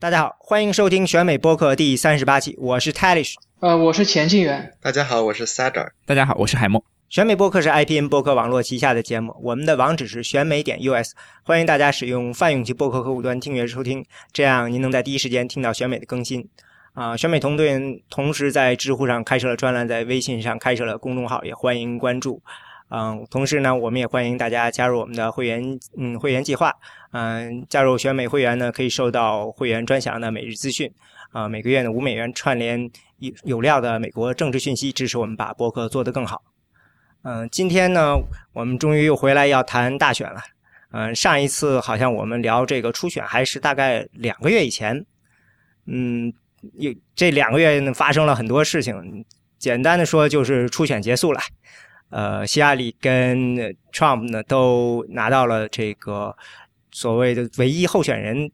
大家好，欢迎收听选美播客第三十八期，我是 Talish，呃，我是钱静远。大家好，我是 Sadar。大家好，我是海默。选美播客是 IPN 播客网络旗下的节目，我们的网址是选美点 US，欢迎大家使用泛用级播客客户端订阅收听，这样您能在第一时间听到选美的更新。啊，选美团队同时在知乎上开设了专栏，在微信上开设了公众号，也欢迎关注。嗯，同时呢，我们也欢迎大家加入我们的会员，嗯，会员计划。嗯，加入选美会员呢，可以收到会员专享的每日资讯。啊，每个月的五美元串联有有料的美国政治讯息，支持我们把博客做得更好。嗯，今天呢，我们终于又回来要谈大选了。嗯，上一次好像我们聊这个初选还是大概两个月以前。嗯，有这两个月发生了很多事情，简单的说就是初选结束了。呃，希拉里跟 Trump 呢都拿到了这个所谓的唯一候选人。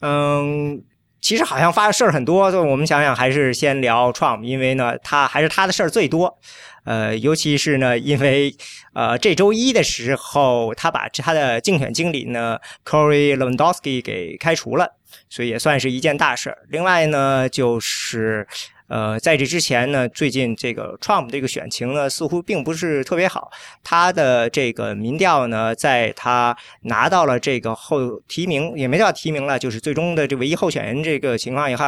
嗯，其实好像发的事儿很多，就我们想想还是先聊 Trump，因为呢他还是他的事儿最多。呃，尤其是呢，因为呃这周一的时候，他把他的竞选经理呢 Corey Lewandowski 给开除了，所以也算是一件大事儿。另外呢，就是呃在这之前呢，最近这个 Trump 这个选情呢似乎并不是特别好，他的这个民调呢，在他拿到了这个后提名也没叫提名了，就是最终的这唯一候选人这个情况以后，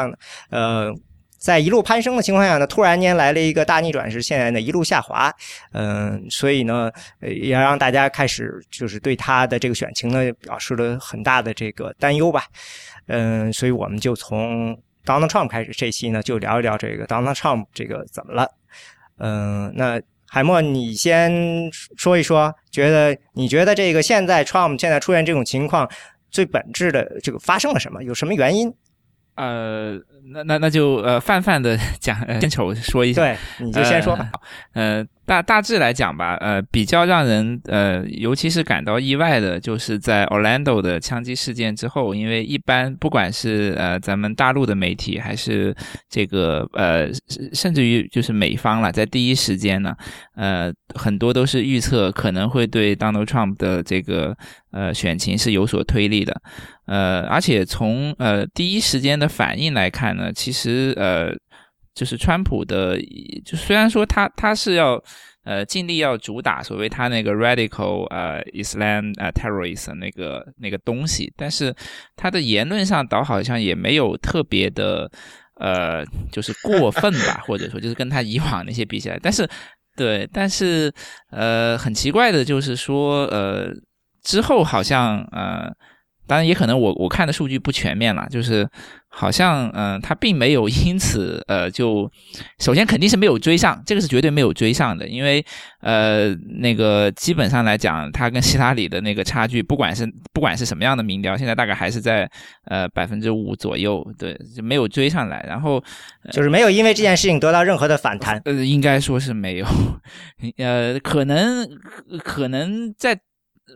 呃。在一路攀升的情况下呢，突然间来了一个大逆转，是现在呢一路下滑，嗯，所以呢，也让大家开始就是对他的这个选情呢表示了很大的这个担忧吧，嗯，所以我们就从 Donald Trump 开始，这期呢就聊一聊这个 Donald Trump 这个怎么了，嗯，那海默你先说一说，觉得你觉得这个现在 Trump 现在出现这种情况，最本质的这个发生了什么？有什么原因？呃。那那那就呃泛泛的 讲呃，先丑说一下，对，你就先说吧。呃，大大致来讲吧，呃，比较让人呃，尤其是感到意外的，就是在 Orlando 的枪击事件之后，因为一般不管是呃咱们大陆的媒体，还是这个呃，甚至于就是美方了，在第一时间呢，呃，很多都是预测可能会对 Donald Trump 的这个呃选情是有所推力的。呃，而且从呃第一时间的反应来看呢，其实呃就是川普的，就虽然说他他是要呃尽力要主打所谓他那个 radical 呃 Islam 呃 terrorist 那个那个东西，但是他的言论上倒好像也没有特别的呃就是过分吧，或者说就是跟他以往那些比起来，但是对，但是呃很奇怪的就是说呃之后好像呃。当然也可能我我看的数据不全面了，就是好像嗯，他并没有因此呃就首先肯定是没有追上，这个是绝对没有追上的，因为呃那个基本上来讲，他跟希拉里的那个差距，不管是不管是什么样的民调，现在大概还是在呃百分之五左右，对，就没有追上来，然后就是没有因为这件事情得到任何的反弹，呃，应该说是没有，呃，可能可能在。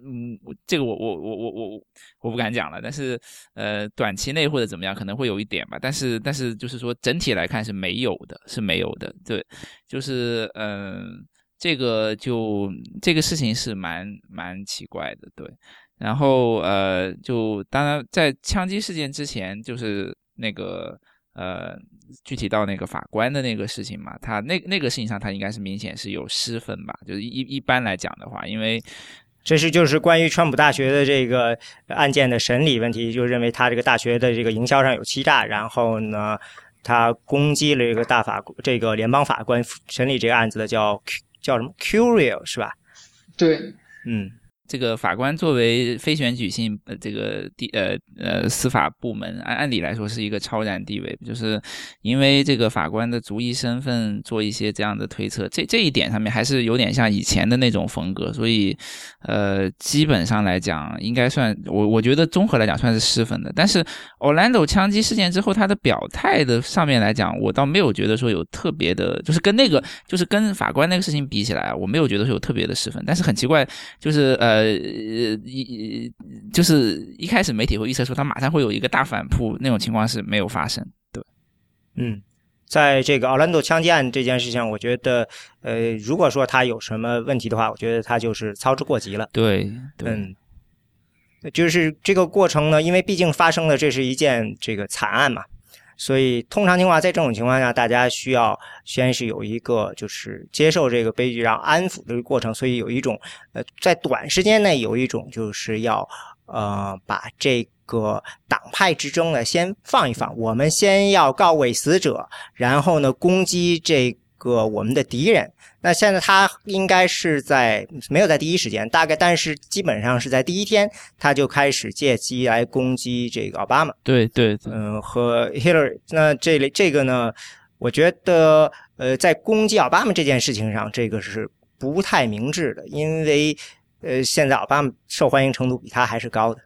嗯，这个我我我我我我不敢讲了，但是呃，短期内或者怎么样可能会有一点吧，但是但是就是说整体来看是没有的，是没有的，对，就是嗯，这个就这个事情是蛮蛮奇怪的，对，然后呃，就当然在枪击事件之前，就是那个呃，具体到那个法官的那个事情嘛，他那那个事情上他应该是明显是有失分吧，就是一一般来讲的话，因为。这是就是关于川普大学的这个案件的审理问题，就认为他这个大学的这个营销上有欺诈，然后呢，他攻击了这个大法这个联邦法官审理这个案子的叫叫什么 Curiel 是吧？对，嗯。这个法官作为非选举性呃这个地呃呃司法部门，按按理来说是一个超然地位，就是因为这个法官的族裔身份做一些这样的推测，这这一点上面还是有点像以前的那种风格，所以呃基本上来讲应该算我我觉得综合来讲算是失分的。但是 Orlando 枪击事件之后他的表态的上面来讲，我倒没有觉得说有特别的，就是跟那个就是跟法官那个事情比起来，我没有觉得说有特别的失分。但是很奇怪，就是呃。呃，一就是一开始媒体会预测说他马上会有一个大反扑，那种情况是没有发生。对，嗯，在这个奥兰多枪击案这件事情，我觉得，呃，如果说他有什么问题的话，我觉得他就是操之过急了。对，嗯，就是这个过程呢，因为毕竟发生了这是一件这个惨案嘛，所以通常情况在这种情况下，大家需要先是有一个就是接受这个悲剧，然后安抚这个过程，所以有一种呃在短时间内有一种就是要呃把这个党派之争呢先放一放，我们先要告慰死者，然后呢攻击这个我们的敌人。那现在他应该是在没有在第一时间，大概但是基本上是在第一天，他就开始借机来攻击这个奥巴马。对对，嗯，和 Hillary。那这里这个呢，我觉得呃，在攻击奥巴马这件事情上，这个是不太明智的，因为呃，现在奥巴马受欢迎程度比他还是高的。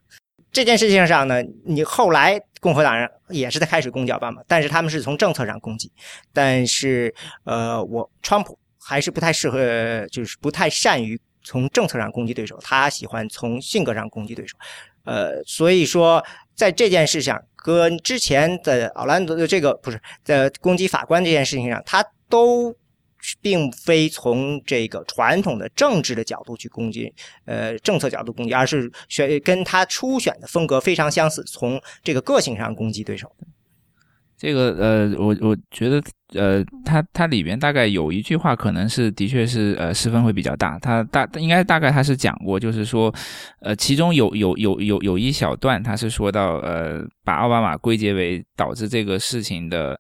这件事情上呢，你后来共和党人也是在开始攻击奥巴马，但是他们是从政策上攻击，但是呃，我川普。还是不太适合，就是不太善于从政策上攻击对手，他喜欢从性格上攻击对手，呃，所以说在这件事上，跟之前的奥兰多的这个不是在攻击法官这件事情上，他都并非从这个传统的政治的角度去攻击，呃，政策角度攻击，而是选跟他初选的风格非常相似，从这个个性上攻击对手。这个呃，我我觉得呃，它它里边大概有一句话，可能是的确是呃，失分会比较大。它大应该大概他是讲过，就是说，呃，其中有有有有有一小段，他是说到呃，把奥巴马归结为导致这个事情的。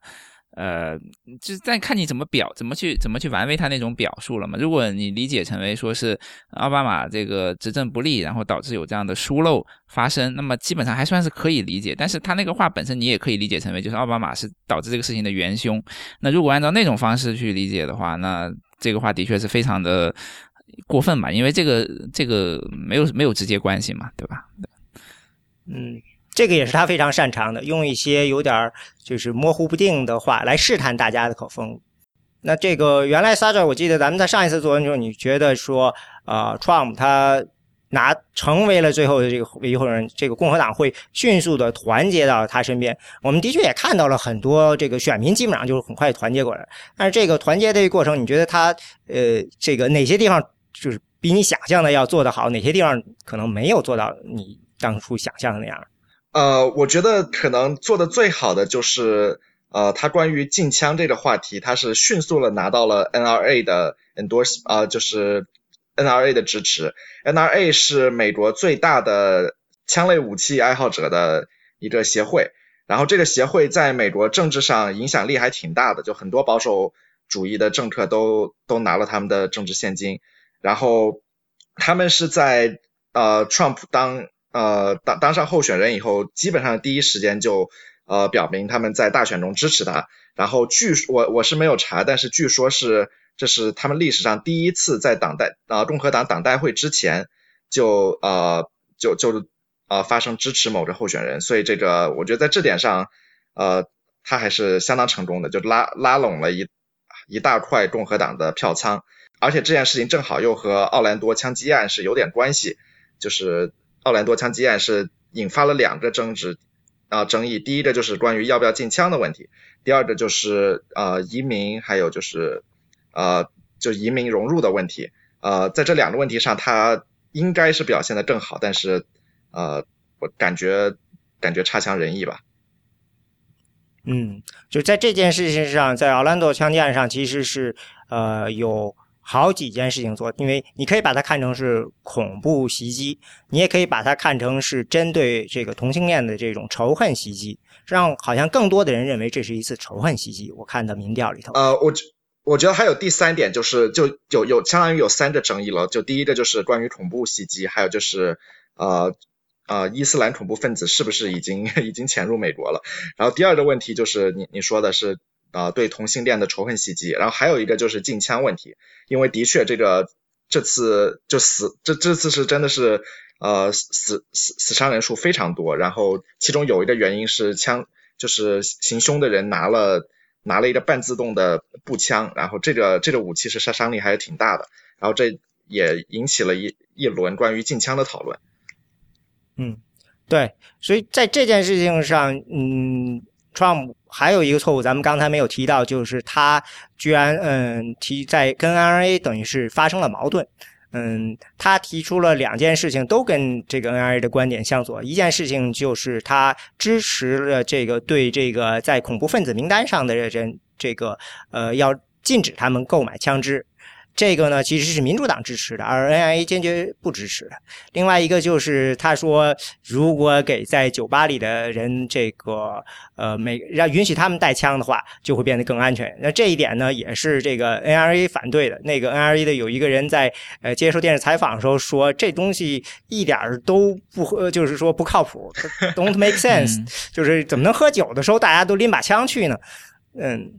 呃，就是在看你怎么表，怎么去怎么去玩味他那种表述了嘛。如果你理解成为说是奥巴马这个执政不力，然后导致有这样的疏漏发生，那么基本上还算是可以理解。但是他那个话本身，你也可以理解成为就是奥巴马是导致这个事情的元凶。那如果按照那种方式去理解的话，那这个话的确是非常的过分嘛，因为这个这个没有没有直接关系嘛，对吧？嗯。这个也是他非常擅长的，用一些有点就是模糊不定的话来试探大家的口风。那这个原来 Saja，我记得咱们在上一次做完之后，你觉得说，呃，Trump 他拿成为了最后的这个维护人，这个共和党会迅速的团结到他身边。我们的确也看到了很多这个选民基本上就是很快团结过来。但是这个团结的过程，你觉得他呃，这个哪些地方就是比你想象的要做得好，哪些地方可能没有做到你当初想象的那样？呃，我觉得可能做的最好的就是，呃，他关于禁枪这个话题，他是迅速的拿到了 NRA 的很多呃，就是 NRA 的支持。NRA 是美国最大的枪类武器爱好者的一个协会，然后这个协会在美国政治上影响力还挺大的，就很多保守主义的政客都都拿了他们的政治现金，然后他们是在呃 Trump 当。呃，当当上候选人以后，基本上第一时间就呃表明他们在大选中支持他。然后据我我是没有查，但是据说是这是他们历史上第一次在党代呃共和党党代会之前就呃就就呃发生支持某个候选人。所以这个我觉得在这点上呃他还是相当成功的，就拉拉拢了一一大块共和党的票仓。而且这件事情正好又和奥兰多枪击案是有点关系，就是。奥兰多枪击案是引发了两个争执啊争议，第一个就是关于要不要禁枪的问题，第二个就是呃移民还有就是呃就移民融入的问题，呃在这两个问题上他应该是表现的更好，但是呃我感觉感觉差强人意吧。嗯，就在这件事情上，在奥兰多枪击案上其实是呃有。好几件事情做，因为你可以把它看成是恐怖袭击，你也可以把它看成是针对这个同性恋的这种仇恨袭击，让好像更多的人认为这是一次仇恨袭击。我看到民调里头，呃，我我觉得还有第三点，就是就有有相当于有三个争议了。就第一个就是关于恐怖袭击，还有就是呃呃伊斯兰恐怖分子是不是已经 已经潜入美国了？然后第二个问题就是你你说的是。啊，对同性恋的仇恨袭击，然后还有一个就是禁枪问题，因为的确这个这次就死这这次是真的是呃死死死伤人数非常多，然后其中有一个原因是枪就是行凶的人拿了拿了一个半自动的步枪，然后这个这个武器是杀伤力还是挺大的，然后这也引起了一一轮关于禁枪的讨论。嗯，对，所以在这件事情上，嗯。Trump 还有一个错误，咱们刚才没有提到，就是他居然嗯提在跟 NRA 等于是发生了矛盾，嗯，他提出了两件事情，都跟这个 NRA 的观点相左。一件事情就是他支持了这个对这个在恐怖分子名单上的人，这个呃要禁止他们购买枪支。这个呢，其实是民主党支持的，而 NIA 坚决不支持的。另外一个就是他说，如果给在酒吧里的人这个呃每让允许他们带枪的话，就会变得更安全。那这一点呢，也是这个 NRA 反对的。那个 NRA 的有一个人在呃接受电视采访的时候说，这东西一点都不，就是说不靠谱，don't make sense，就是怎么能喝酒的时候大家都拎把枪去呢？嗯。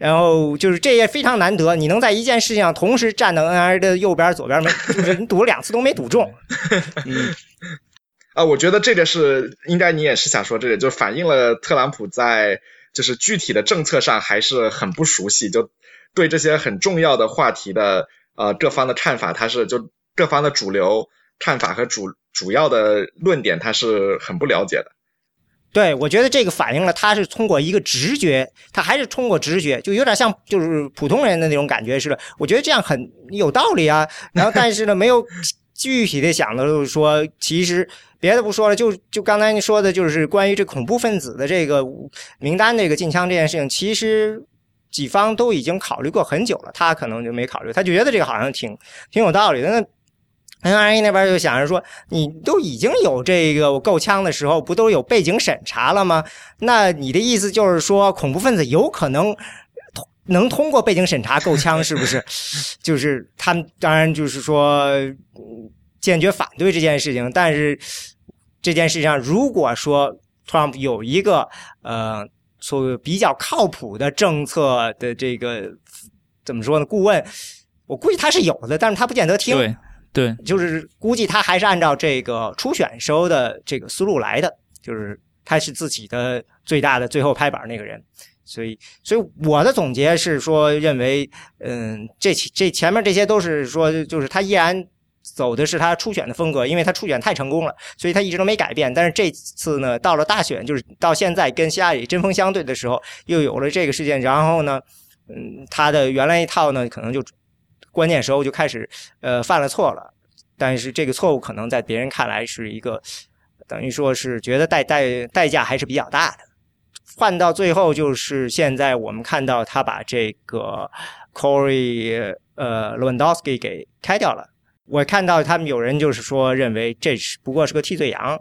然后就是这也非常难得，你能在一件事情上同时站到 NR 的右边、左边，没就是你赌了两次都没赌中。嗯，啊，我觉得这个是应该你也是想说这个，就反映了特朗普在就是具体的政策上还是很不熟悉，就对这些很重要的话题的呃各方的看法，他是就各方的主流看法和主主要的论点，他是很不了解的。对，我觉得这个反映了他是通过一个直觉，他还是通过直觉，就有点像就是普通人的那种感觉似的。我觉得这样很有道理啊。然后，但是呢，没有具体的想的就是说，其实别的不说了，就就刚才你说的，就是关于这恐怖分子的这个名单这个禁枪这件事情，其实几方都已经考虑过很久了，他可能就没考虑，他就觉得这个好像挺挺有道理的。那 NRA 那边就想着说，你都已经有这个够枪的时候，不都有背景审查了吗？那你的意思就是说，恐怖分子有可能能通过背景审查够枪，是不是？就是他们当然就是说坚决反对这件事情。但是这件事情上，如果说 Trump 有一个呃，说比较靠谱的政策的这个怎么说呢？顾问，我估计他是有的，但是他不见得听。对，对就是估计他还是按照这个初选时候的这个思路来的，就是他是自己的最大的最后拍板那个人，所以，所以我的总结是说，认为，嗯，这这前面这些都是说，就是他依然走的是他初选的风格，因为他初选太成功了，所以他一直都没改变。但是这次呢，到了大选，就是到现在跟希拉里针锋相对的时候，又有了这个事件，然后呢，嗯，他的原来一套呢，可能就。关键时候就开始，呃，犯了错了，但是这个错误可能在别人看来是一个，等于说是觉得代代代价还是比较大的。换到最后就是现在我们看到他把这个 Corey 呃 Lewandowski 给开掉了。我看到他们有人就是说认为这是不过是个替罪羊，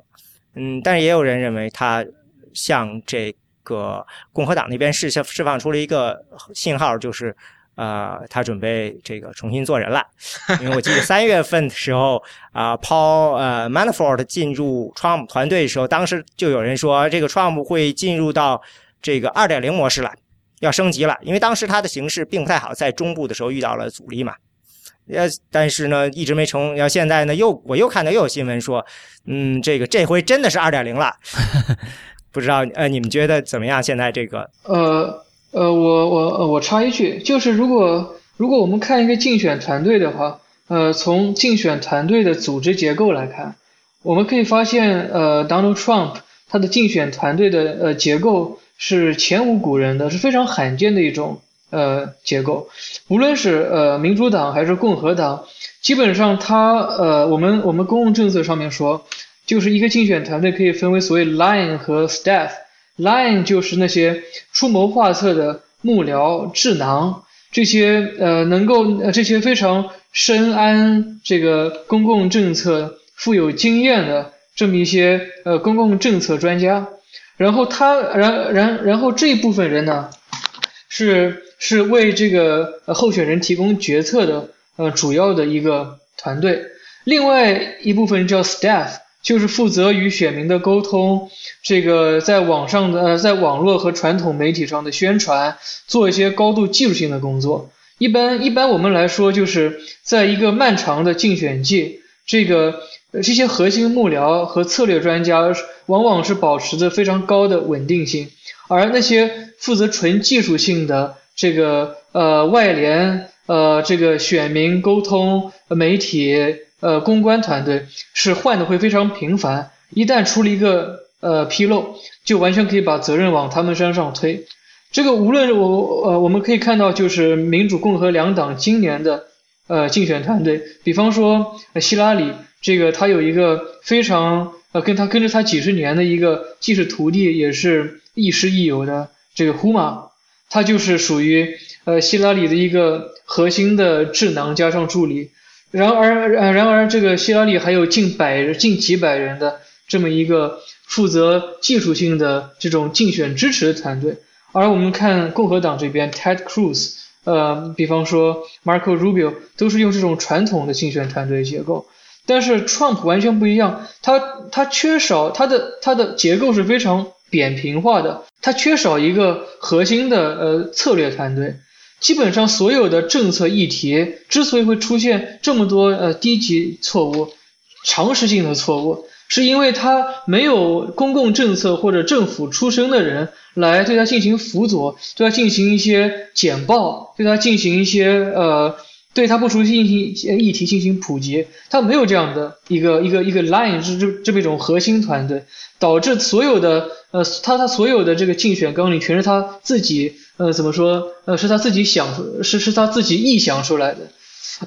嗯，但是也有人认为他向这个共和党那边释释放出了一个信号，就是。啊，他准备这个重新做人了，因为我记得三月份的时候啊，Paul 呃 Manafort 进入 Trump 团队的时候，当时就有人说这个 Trump 会进入到这个二点零模式了，要升级了，因为当时他的形势并不太好，在中部的时候遇到了阻力嘛，呃，但是呢一直没成，要现在呢又我又看到又有新闻说，嗯，这个这回真的是二点零了，不知道呃你们觉得怎么样？现在这个呃。呃，我我我插一句，就是如果如果我们看一个竞选团队的话，呃，从竞选团队的组织结构来看，我们可以发现，呃，Donald Trump 他的竞选团队的呃结构是前无古人的，是非常罕见的一种呃结构。无论是呃民主党还是共和党，基本上他呃我们我们公共政策上面说，就是一个竞选团队可以分为所谓 line 和 staff。Line 就是那些出谋划策的幕僚、智囊，这些呃能够呃这些非常深谙这个公共政策、富有经验的这么一些呃公共政策专家。然后他然然然后这一部分人呢，是是为这个候选人提供决策的呃主要的一个团队。另外一部分叫 Staff。就是负责与选民的沟通，这个在网上的呃，在网络和传统媒体上的宣传，做一些高度技术性的工作。一般一般我们来说，就是在一个漫长的竞选季，这个这些核心幕僚和策略专家往往是保持着非常高的稳定性，而那些负责纯技术性的这个呃外联呃这个选民沟通媒体。呃，公关团队是换的会非常频繁，一旦出了一个呃纰漏，就完全可以把责任往他们身上推。这个无论我呃我们可以看到，就是民主共和两党今年的呃竞选团队，比方说希拉里，这个他有一个非常呃跟他跟着他几十年的一个既是徒弟也是亦师亦友的这个胡马，他就是属于呃希拉里的一个核心的智囊加上助理。然而呃然而这个希拉里还有近百近几百人的这么一个负责技术性的这种竞选支持的团队。而我们看共和党这边，Ted Cruz，呃，比方说 Marco Rubio，都是用这种传统的竞选团队结构。但是 Trump 完全不一样，他他缺少他的他的结构是非常扁平化的，他缺少一个核心的呃策略团队。基本上所有的政策议题之所以会出现这么多呃低级错误、常识性的错误。是因为他没有公共政策或者政府出身的人来对他进行辅佐，对他进行一些简报，对他进行一些呃，对他不熟悉进行议题进行普及，他没有这样的一个一个一个 line 这这这么一种核心团队，导致所有的呃他他所有的这个竞选纲领全是他自己呃怎么说呃是他自己想是是他自己臆想出来的，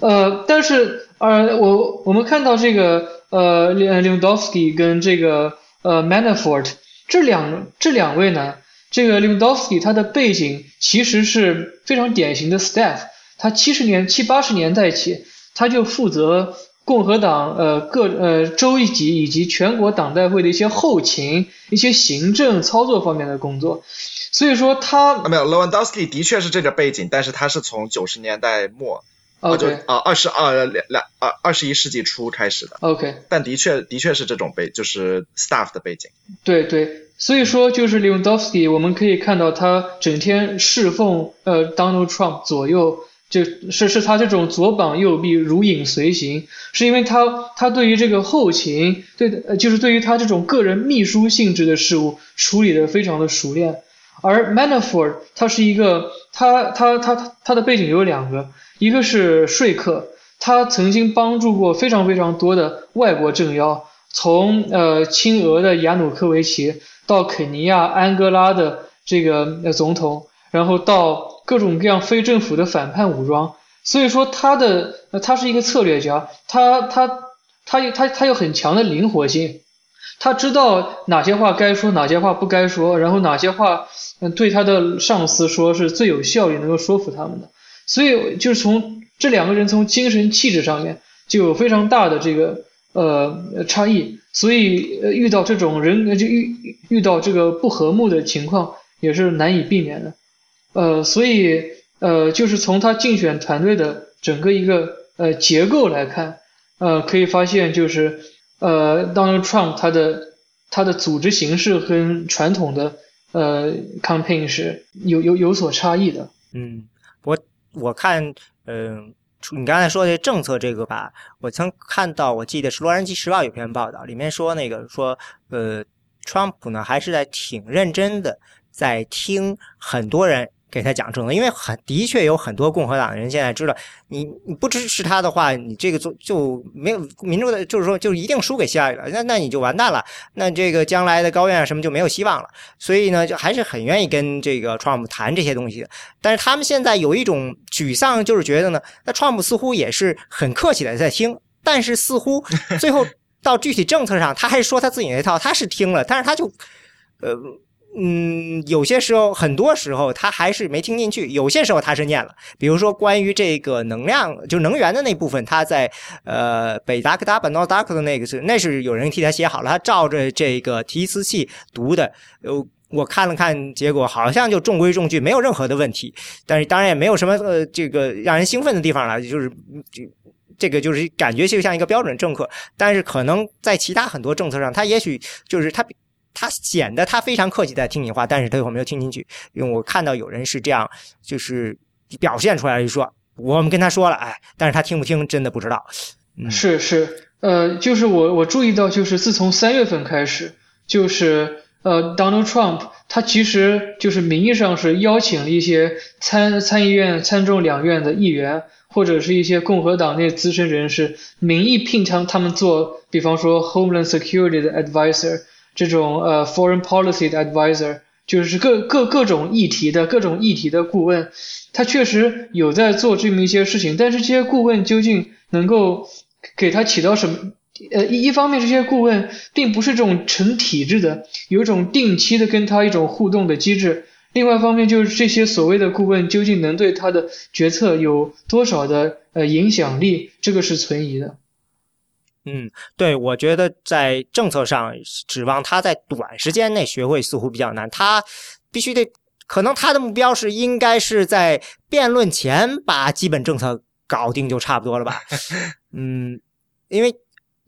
呃但是呃我我们看到这个。呃，Lewandowski 跟这个呃 Manafort 这两这两位呢，这个 Lewandowski 他的背景其实是非常典型的 staff，他七十年七八十年代起他就负责共和党呃各呃州一级以及全国党代会的一些后勤、一些行政操作方面的工作，所以说他没有 Lewandowski 的确是这个背景，但是他是从九十年代末。啊，就啊，二十二两两二二十一世纪初开始的。OK，但的确的确是这种背，就是 staff 的背景。对对，所以说就是 Lewandowski，我们可以看到他整天侍奉呃 Donald Trump 左右，就是是他这种左膀右臂如影随形，是因为他他对于这个后勤，对的，就是对于他这种个人秘书性质的事物处理的非常的熟练。而 Manafort 他是一个，他他他他的背景有两个。一个是说客，他曾经帮助过非常非常多的外国政要，从呃亲俄的亚努科维奇到肯尼亚、安哥拉的这个总统，然后到各种各样非政府的反叛武装。所以说他的他是一个策略家，他他他他他有很强的灵活性，他知道哪些话该说，哪些话不该说，然后哪些话嗯对他的上司说是最有效率，能够说服他们的。所以就是从这两个人从精神气质上面就有非常大的这个呃差异，所以遇到这种人就遇遇到这个不和睦的情况也是难以避免的，呃，所以呃就是从他竞选团队的整个一个呃结构来看，呃可以发现就是呃 Donald Trump 他的他的组织形式跟传统的呃 campaign 是有有有所差异的，嗯，我。我看，嗯，你刚才说的政策这个吧，我曾看到，我记得是《洛杉矶时报》有篇报道，里面说那个说，呃，川普呢还是在挺认真的，在听很多人。给他讲政策，因为很的确有很多共和党人现在知道，你你不支持他的话，你这个就就没有民主的，就是说就一定输给希拉里了，那那你就完蛋了，那这个将来的高院什么就没有希望了。所以呢，就还是很愿意跟这个川普谈这些东西的。但是他们现在有一种沮丧，就是觉得呢，那 Trump 似乎也是很客气的在听，但是似乎最后到具体政策上，他还是说他自己那套，他是听了，但是他就呃。嗯，有些时候，很多时候他还是没听进去；有些时候他是念了。比如说关于这个能量，就能源的那部分，他在呃北达科达本诺达克的那个是，那是有人替他写好了，他照着这个提词器读的。呃，我看了看，结果好像就中规中矩，没有任何的问题。但是当然也没有什么呃这个让人兴奋的地方了，就是这这个就是感觉就像一个标准政客。但是可能在其他很多政策上，他也许就是他。他显得他非常客气在听你话，但是他有没有听进去。因为我看到有人是这样，就是表现出来就说我们跟他说了，哎，但是他听不听真的不知道。是是，呃，就是我我注意到，就是自从三月份开始，就是呃，Donald Trump 他其实就是名义上是邀请了一些参参议院、参众两院的议员，或者是一些共和党内资深人士，名义聘请他们做，比方说 Homeland Security 的 advisor。这种呃 foreign policy 的 advisor 就是各各各种议题的各种议题的顾问，他确实有在做这么一些事情，但是这些顾问究竟能够给他起到什么？呃，一一方面，这些顾问并不是这种成体制的，有一种定期的跟他一种互动的机制；另外一方面，就是这些所谓的顾问究竟能对他的决策有多少的呃影响力，这个是存疑的。嗯，对，我觉得在政策上指望他在短时间内学会似乎比较难，他必须得，可能他的目标是应该是在辩论前把基本政策搞定就差不多了吧？嗯，因为。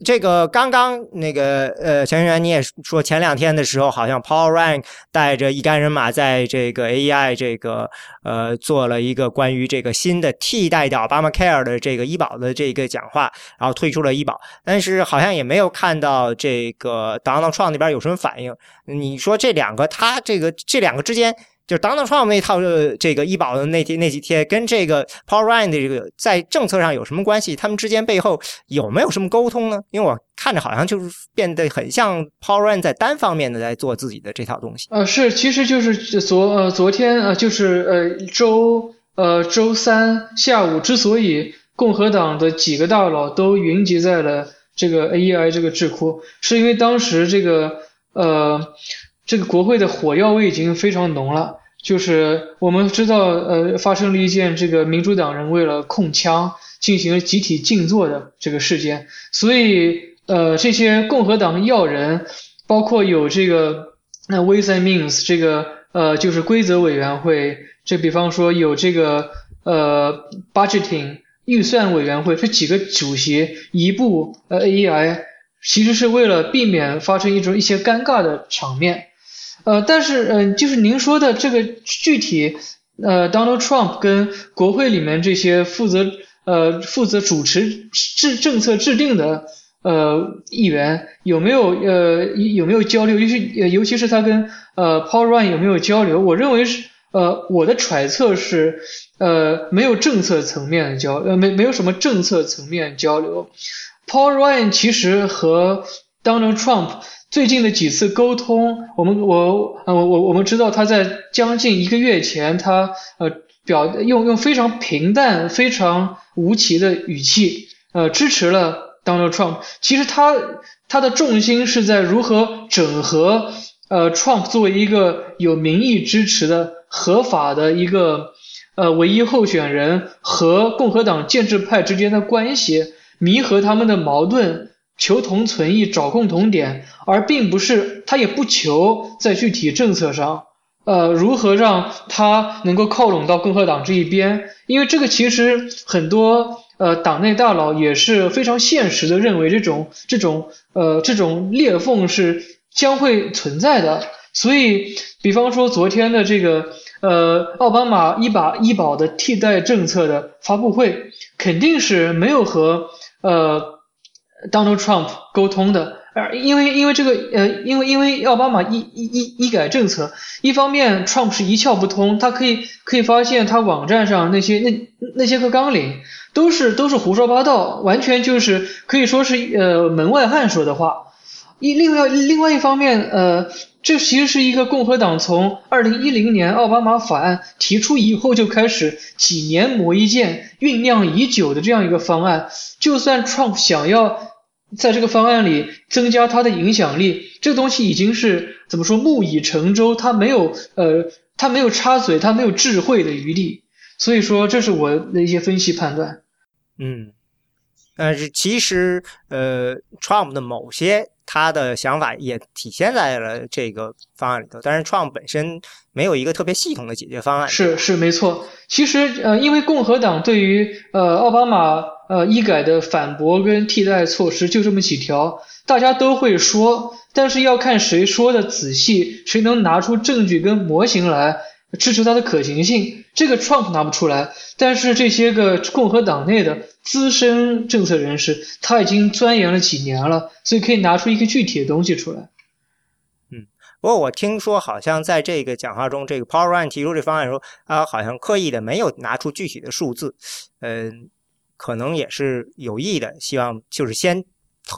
这个刚刚那个呃，陈员你也说，前两天的时候，好像 Paul Ryan 带着一干人马在这个 AI 这个呃做了一个关于这个新的替代掉 Obamacare 的这个医保的这个讲话，然后推出了医保，但是好像也没有看到这个 Donald Trump 那边有什么反应。你说这两个，他这个这两个之间。就是 Donald Trump 那套这个医保的那天那几天，跟这个 Paul Ryan 的这个在政策上有什么关系？他们之间背后有没有什么沟通呢？因为我看着好像就是变得很像 Paul Ryan 在单方面的在做自己的这套东西。呃，是，其实就是昨呃昨天呃就是呃周呃周三下午，之所以共和党的几个大佬都云集在了这个 AEI 这个智库，是因为当时这个呃。这个国会的火药味已经非常浓了，就是我们知道，呃，发生了一件这个民主党人为了控枪进行了集体静坐的这个事件，所以，呃，这些共和党要人，包括有这个那 Ways and Means 这个，呃，就是规则委员会，这比方说有这个，呃，Budgeting 预算委员会这几个主席，一部呃 AEI，其实是为了避免发生一种一些尴尬的场面。呃，但是，嗯，就是您说的这个具体，呃，Donald Trump 跟国会里面这些负责，呃，负责主持制政策制定的，呃，议员有没有，呃，有没有交流？尤其，尤其是他跟，呃，Paul Ryan 有没有交流？我认为是，呃，我的揣测是，呃，没有政策层面的交，呃，没没有什么政策层面交流。Paul Ryan 其实和 Donald Trump。最近的几次沟通，我们我呃我我我们知道他在将近一个月前，他呃表用用非常平淡、非常无奇的语气呃支持了 Donald Trump。其实他他的重心是在如何整合呃 Trump 作为一个有民意支持的合法的一个呃唯一候选人和共和党建制派之间的关系，弥合他们的矛盾。求同存异，找共同点，而并不是他也不求在具体政策上，呃，如何让他能够靠拢到共和党这一边？因为这个其实很多呃党内大佬也是非常现实的认为这种这种呃这种裂缝是将会存在的。所以，比方说昨天的这个呃奥巴马医保医保的替代政策的发布会，肯定是没有和呃。Donald Trump 沟通的，而因为因为这个呃，因为因为奥巴马医医医医改政策，一方面 Trump 是一窍不通，他可以可以发现他网站上那些那那些个纲领都是都是胡说八道，完全就是可以说是呃门外汉说的话。一另外另外一方面呃，这其实是一个共和党从二零一零年奥巴马法案提出以后就开始几年磨一剑酝酿已久的这样一个方案，就算 Trump 想要。在这个方案里增加它的影响力，这个东西已经是怎么说木已成舟，它没有呃，它没有插嘴，它没有智慧的余地，所以说这是我的一些分析判断。嗯，但是其实呃，Trump 的某些。他的想法也体现在了这个方案里头，但是 Trump 本身没有一个特别系统的解决方案。是是没错，其实呃，因为共和党对于呃奥巴马呃医改的反驳跟替代措施就这么几条，大家都会说，但是要看谁说的仔细，谁能拿出证据跟模型来。支持它的可行性，这个 Trump 拿不出来，但是这些个共和党内的资深政策人士，他已经钻研了几年了，所以可以拿出一个具体的东西出来。嗯，不过我听说好像在这个讲话中，这个 Paul Ryan 提出这方案的时候，啊，好像刻意的没有拿出具体的数字，嗯，可能也是有意的，希望就是先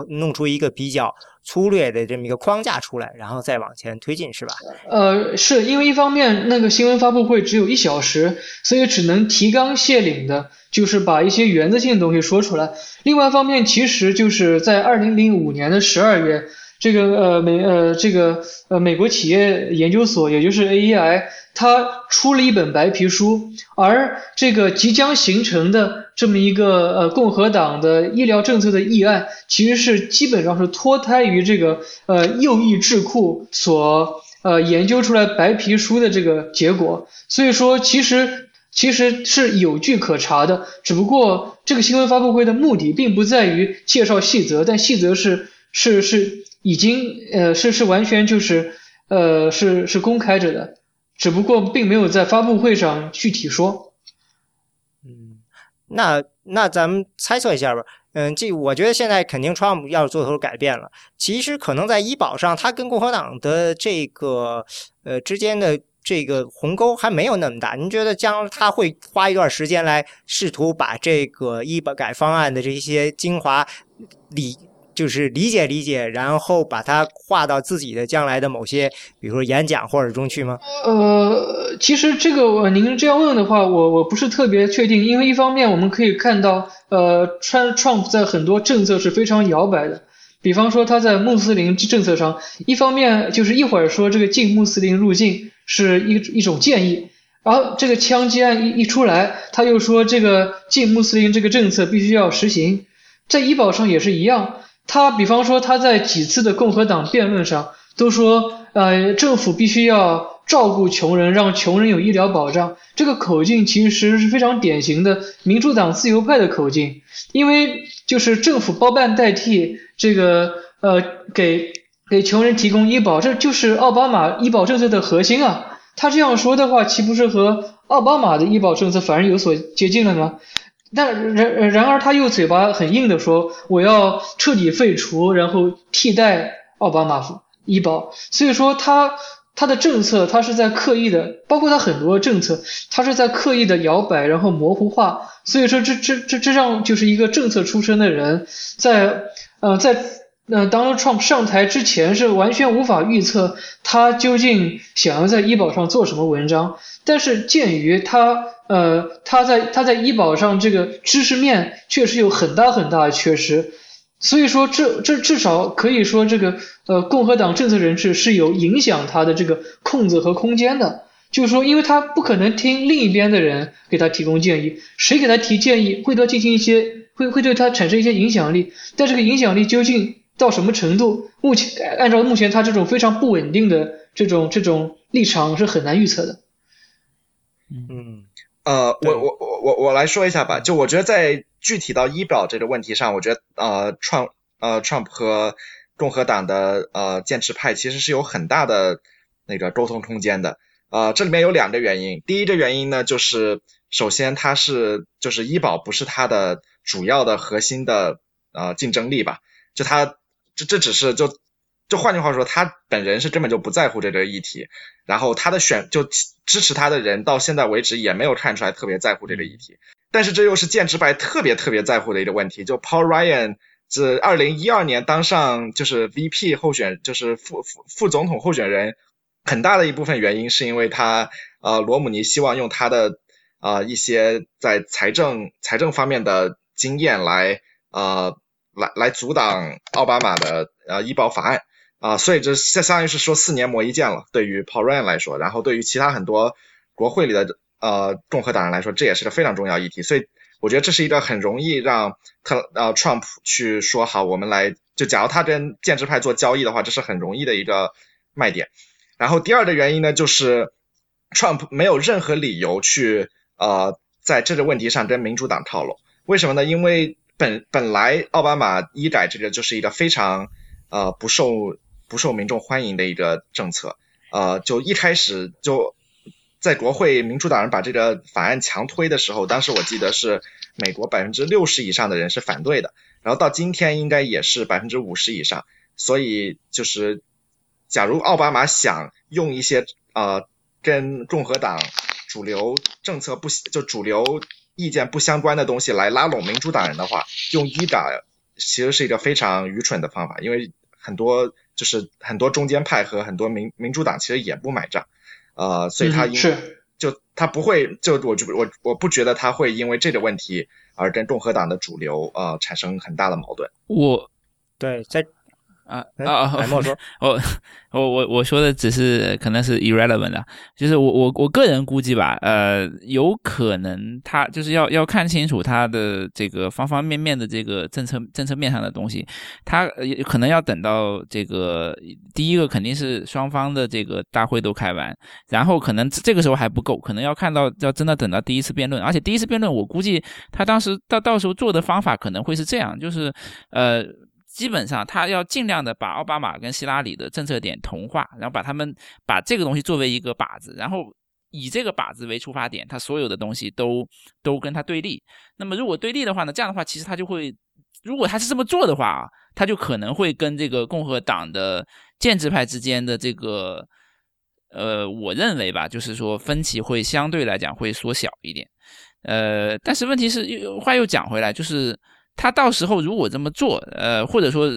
弄出一个比较粗略的这么一个框架出来，然后再往前推进，是吧？呃，是因为一方面那个新闻发布会只有一小时，所以只能提纲挈领的，就是把一些原则性的东西说出来。另外一方面，其实就是在二零零五年的十二月。这个呃美呃这个呃美国企业研究所，也就是 AEI，它出了一本白皮书，而这个即将形成的这么一个呃共和党的医疗政策的议案，其实是基本上是脱胎于这个呃右翼智库所呃研究出来白皮书的这个结果，所以说其实其实是有据可查的，只不过这个新闻发布会的目的并不在于介绍细则，但细则是是是。已经呃是是完全就是呃是是公开着的，只不过并没有在发布会上具体说。嗯，那那咱们猜测一下吧。嗯，这我觉得现在肯定 Trump 要做出改变了。其实可能在医保上，他跟共和党的这个呃之间的这个鸿沟还没有那么大。您觉得将他会花一段时间来试图把这个医保改方案的这些精华理？就是理解理解，然后把它画到自己的将来的某些，比如说演讲或者中去吗？呃，其实这个您这样问的话，我我不是特别确定，因为一方面我们可以看到，呃，川 Trump 在很多政策是非常摇摆的，比方说他在穆斯林政策上，一方面就是一会儿说这个禁穆斯林入境是一一种建议，然后这个枪击案一一出来，他又说这个禁穆斯林这个政策必须要实行，在医保上也是一样。他比方说，他在几次的共和党辩论上都说，呃，政府必须要照顾穷人，让穷人有医疗保障。这个口径其实是非常典型的民主党自由派的口径，因为就是政府包办代替这个，呃，给给穷人提供医保，这就是奥巴马医保政策的核心啊。他这样说的话，岂不是和奥巴马的医保政策反而有所接近了吗？但然然而他又嘴巴很硬的说我要彻底废除，然后替代奥巴马医保，所以说他他的政策他是在刻意的，包括他很多政策，他是在刻意的摇摆，然后模糊化，所以说这这这这让就是一个政策出身的人在呃在呃 Donald Trump 上台之前是完全无法预测他究竟想要在医保上做什么文章，但是鉴于他。呃，他在他在医保上这个知识面确实有很大很大的缺失，所以说这这至少可以说这个呃共和党政策人士是有影响他的这个空子和空间的，就是说因为他不可能听另一边的人给他提供建议，谁给他提建议会对他进行一些会会对他产生一些影响力，但这个影响力究竟到什么程度，目前按照目前他这种非常不稳定的这种这种立场是很难预测的。嗯。呃，我我我我我来说一下吧。就我觉得在具体到医保这个问题上，我觉得呃，Trump 呃 Trump 和共和党的呃坚持派其实是有很大的那个沟通空间的。呃，这里面有两个原因。第一个原因呢，就是首先它是就是医保不是它的主要的核心的呃竞争力吧？就它这这只是就。就换句话说，他本人是根本就不在乎这个议题，然后他的选就支持他的人到现在为止也没有看出来特别在乎这个议题。但是这又是建制派特别特别在乎的一个问题。就 Paul Ryan 自二零一二年当上就是 VP 候选，就是副副副总统候选人，很大的一部分原因是因为他呃罗姆尼希望用他的呃一些在财政财政方面的经验来呃来来阻挡奥巴马的呃医保法案。啊，所以这相相当于是说四年磨一剑了，对于 Paul Ryan 来说，然后对于其他很多国会里的呃共和党人来说，这也是个非常重要议题。所以我觉得这是一个很容易让特呃 Trump 去说好，我们来就假如他跟建制派做交易的话，这是很容易的一个卖点。然后第二个原因呢，就是 Trump 没有任何理由去呃在这个问题上跟民主党套拢。为什么呢？因为本本来奥巴马医改这个就是一个非常呃不受不受民众欢迎的一个政策，呃，就一开始就在国会民主党人把这个法案强推的时候，当时我记得是美国百分之六十以上的人是反对的，然后到今天应该也是百分之五十以上，所以就是假如奥巴马想用一些呃跟共和党主流政策不就主流意见不相关的东西来拉拢民主党人的话，用医改其实是一个非常愚蠢的方法，因为很多就是很多中间派和很多民民主党其实也不买账，呃，所以他因、是就他不会就我就我我不觉得他会因为这个问题而跟共和党的主流呃产生很大的矛盾。我对在啊哎啊，海默说，我我我我说的只是可能是 irrelevant 的，就是我我我个人估计吧，呃，有可能他就是要要看清楚他的这个方方面面的这个政策政策面上的东西，他呃可能要等到这个第一个肯定是双方的这个大会都开完，然后可能这个时候还不够，可能要看到要真的等到第一次辩论，而且第一次辩论我估计他当时到到时候做的方法可能会是这样，就是呃。基本上，他要尽量的把奥巴马跟希拉里的政策点同化，然后把他们把这个东西作为一个靶子，然后以这个靶子为出发点，他所有的东西都都跟他对立。那么如果对立的话呢，这样的话，其实他就会，如果他是这么做的话啊，他就可能会跟这个共和党的建制派之间的这个，呃，我认为吧，就是说分歧会相对来讲会缩小一点。呃，但是问题是，又话又讲回来，就是。他到时候如果这么做，呃，或者说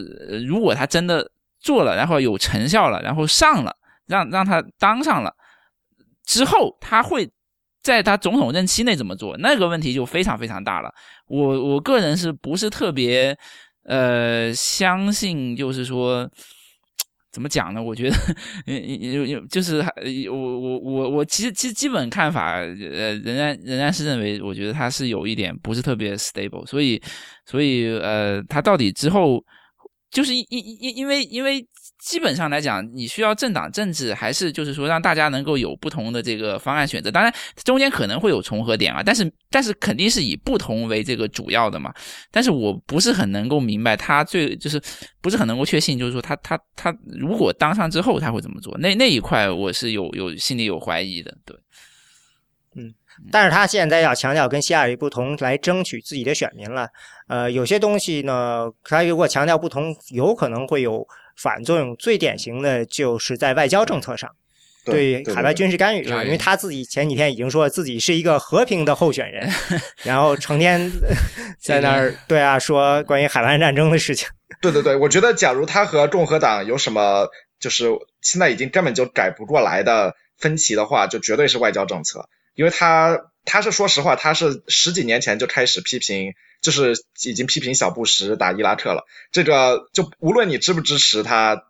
如果他真的做了，然后有成效了，然后上了，让让他当上了之后，他会在他总统任期内怎么做？那个问题就非常非常大了。我我个人是不是特别呃相信？就是说怎么讲呢？我觉得因因因就是我我我我其实其实基本看法呃仍然仍然是认为，我觉得他是有一点不是特别 stable，所以。所以，呃，他到底之后就是因因因因为因为基本上来讲，你需要政党政治，还是就是说让大家能够有不同的这个方案选择。当然，中间可能会有重合点啊，但是但是肯定是以不同为这个主要的嘛。但是我不是很能够明白他最就是不是很能够确信，就是说他他他如果当上之后他会怎么做？那那一块我是有有心里有怀疑的，对。嗯，但是他现在要强调跟希拉里不同，来争取自己的选民了。呃，有些东西呢，他如果强调不同，有可能会有反作用。最典型的就是在外交政策上，对海外军事干预上，因为他自己前几天已经说自己是一个和平的候选人，然后成天 在那儿对啊说关于海湾战争的事情。对对对，我觉得假如他和共和党有什么就是现在已经根本就改不过来的分歧的话，就绝对是外交政策。因为他他是说实话，他是十几年前就开始批评，就是已经批评小布什打伊拉克了。这个就无论你支不支持他，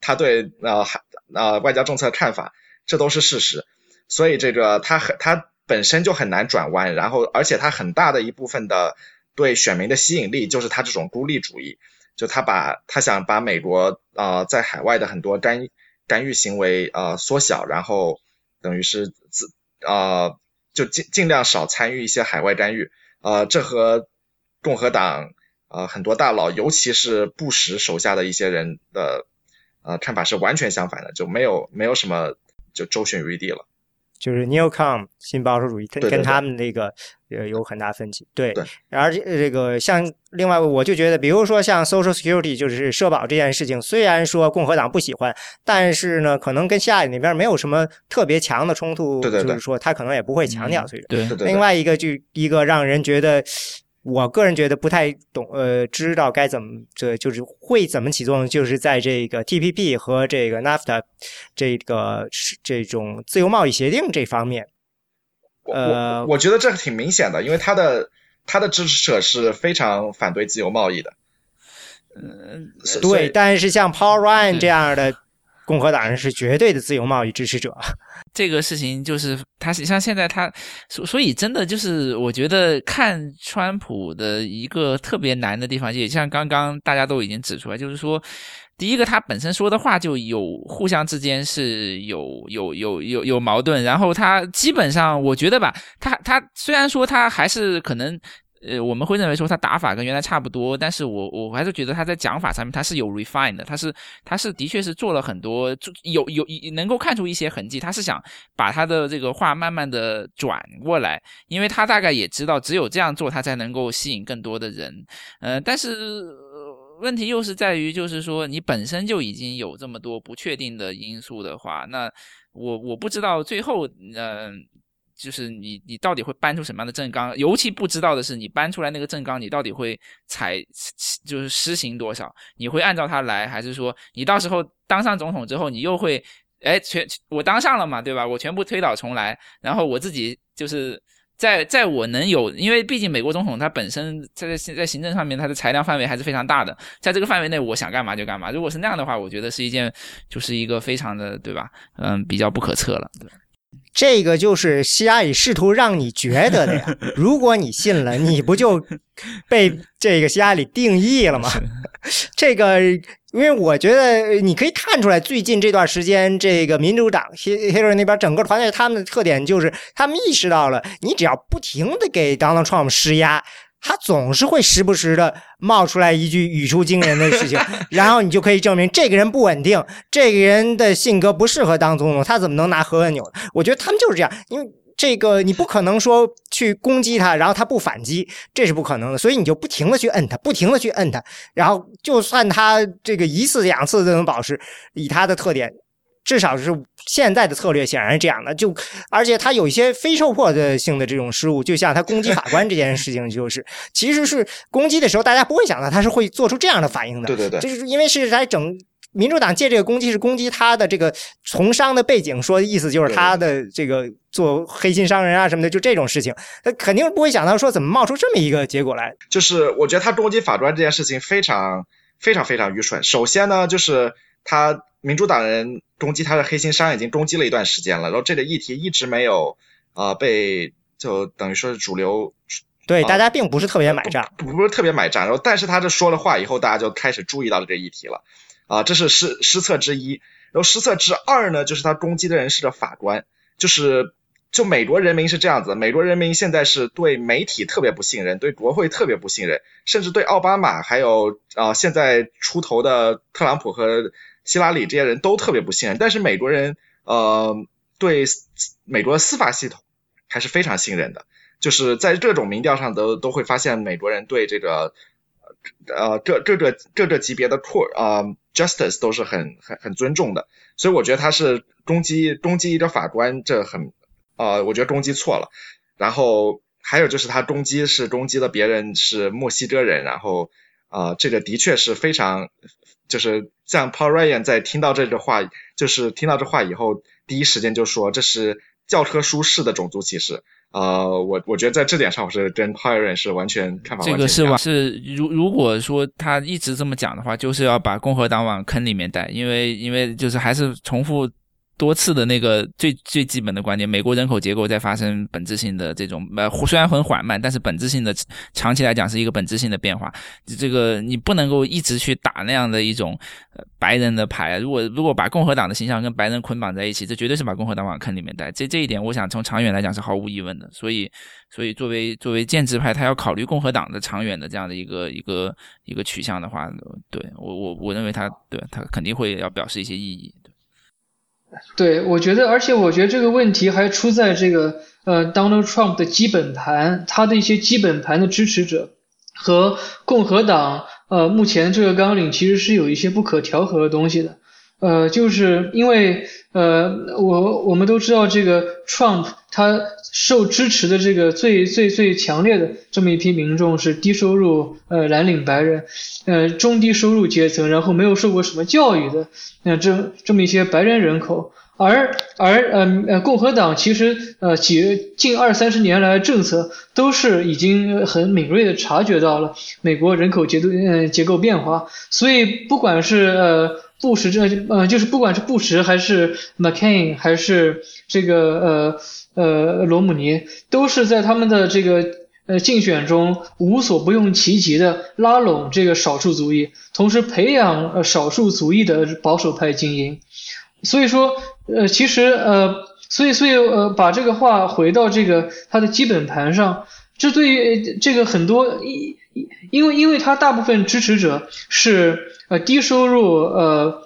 他对呃还呃外交政策看法，这都是事实。所以这个他很他本身就很难转弯，然后而且他很大的一部分的对选民的吸引力就是他这种孤立主义，就他把他想把美国呃在海外的很多干干预行为呃缩小，然后等于是自。呃，就尽尽量少参与一些海外干预，呃，这和共和党呃很多大佬，尤其是布什手下的一些人的呃看法是完全相反的，就没有没有什么就周旋余地了。就是 Newcom 新保守主义，跟跟他们那个呃有很大分歧。对，而且这个像另外，我就觉得，比如说像 Social Security，就是社保这件事情，虽然说共和党不喜欢，但是呢，可能跟希拉里那边没有什么特别强的冲突，就是说他可能也不会强调。所以，对，另外一个就一个让人觉得。我个人觉得不太懂，呃，知道该怎么，这就是会怎么起作用，就是在这个 TPP 和这个 NAFTA 这个这种自由贸易协定这方面。呃，我觉得这挺明显的，因为他的他的支持者是非常反对自由贸易的。嗯，对，但是像 Paul Ryan 这样的。共和党人是绝对的自由贸易支持者，这个事情就是他像现在他所所以真的就是我觉得看川普的一个特别难的地方，也像刚刚大家都已经指出来，就是说第一个他本身说的话就有互相之间是有有有有有矛盾，然后他基本上我觉得吧，他他虽然说他还是可能。呃，我们会认为说他打法跟原来差不多，但是我我还是觉得他在讲法上面他是有 refine 的，他是他是的确是做了很多，有有能够看出一些痕迹，他是想把他的这个话慢慢的转过来，因为他大概也知道只有这样做他才能够吸引更多的人，呃，但是问题又是在于就是说你本身就已经有这么多不确定的因素的话，那我我不知道最后嗯。就是你你到底会搬出什么样的政纲？尤其不知道的是，你搬出来那个政纲，你到底会采就是施行多少？你会按照它来，还是说你到时候当上总统之后，你又会哎全我当上了嘛，对吧？我全部推倒重来，然后我自己就是。在在我能有，因为毕竟美国总统他本身在在在行政上面他的裁量范围还是非常大的，在这个范围内我想干嘛就干嘛。如果是那样的话，我觉得是一件就是一个非常的对吧？嗯，比较不可测了。这个就是希拉里试图让你觉得的呀。如果你信了，你不就被这个希拉里定义了吗？这个。因为我觉得你可以看出来，最近这段时间，这个民主党希希 y 那边整个团队，他们的特点就是，他们意识到了，你只要不停的给 Donald Trump 施压，他总是会时不时的冒出来一句语出惊人的事情，然后你就可以证明这个人不稳定，这个人的性格不适合当总统，他怎么能拿核按钮？我觉得他们就是这样，因为。这个你不可能说去攻击他，然后他不反击，这是不可能的。所以你就不停的去摁他，不停的去摁他，然后就算他这个一次两次都能保持，以他的特点，至少是现在的策略显然是这样的。就而且他有一些非受迫的性的这种失误，就像他攻击法官这件事情，就是 其实是攻击的时候，大家不会想到他是会做出这样的反应的。对对对，就是因为是在整。民主党借这个攻击是攻击他的这个从商的背景，说意思就是他的这个做黑心商人啊什么的，就这种事情，他肯定不会想到说怎么冒出这么一个结果来。就是我觉得他攻击法官这件事情非常非常非常愚蠢。首先呢，就是他民主党人攻击他的黑心商已经攻击了一段时间了，然后这个议题一直没有啊被就等于说是主流，对大家并不是特别买账，不是特别买账。然后但是他这说了话以后，大家就开始注意到了这个议题了。啊，这是失失策之一，然后失策之二呢，就是他攻击的人是个法官，就是就美国人民是这样子，美国人民现在是对媒体特别不信任，对国会特别不信任，甚至对奥巴马还有啊现在出头的特朗普和希拉里这些人都特别不信任，但是美国人呃对美国司法系统还是非常信任的，就是在这种民调上都都会发现美国人对这个呃这这个这个级别的 court 啊。Justice 都是很很很尊重的，所以我觉得他是攻击攻击一个法官，这很呃，我觉得攻击错了。然后还有就是他攻击是攻击了别人是墨西哥人，然后啊，这个的确是非常，就是像 Paul Ryan 在听到这个话，就是听到这话以后，第一时间就说这是教科书式的种族歧视。呃，我我觉得在这点上，我是跟 Paul Ryan 是完全看法这个是是如如果说他一直这么讲的话，就是要把共和党往坑里面带，因为因为就是还是重复。多次的那个最最基本的观点，美国人口结构在发生本质性的这种呃，虽然很缓慢，但是本质性的长期来讲是一个本质性的变化。这个你不能够一直去打那样的一种白人的牌。如果如果把共和党的形象跟白人捆绑在一起，这绝对是把共和党往坑里面带。这这一点，我想从长远来讲是毫无疑问的。所以所以作为作为建制派，他要考虑共和党的长远的这样的一个一个一个取向的话，对我我我认为他对他肯定会要表示一些意义。对，我觉得，而且我觉得这个问题还出在这个呃，Donald Trump 的基本盘，他的一些基本盘的支持者和共和党呃，目前这个纲领其实是有一些不可调和的东西的，呃，就是因为呃，我我们都知道这个 Trump 他受支持的这个最最最强烈的这么一批民众是低收入呃蓝领白人。呃，中低收入阶层，然后没有受过什么教育的，那这这么一些白人人口，而而呃呃，共和党其实呃几近二三十年来政策都是已经很敏锐的察觉到了美国人口结构呃结构变化，所以不管是呃布什这呃就是不管是布什还是 McCain 还是这个呃呃罗姆尼，都是在他们的这个。呃，竞选中无所不用其极的拉拢这个少数族裔，同时培养呃少数族裔的保守派精英。所以说，呃，其实呃，所以所以呃，把这个话回到这个他的基本盘上，这对于这个很多因因为因为他大部分支持者是呃低收入呃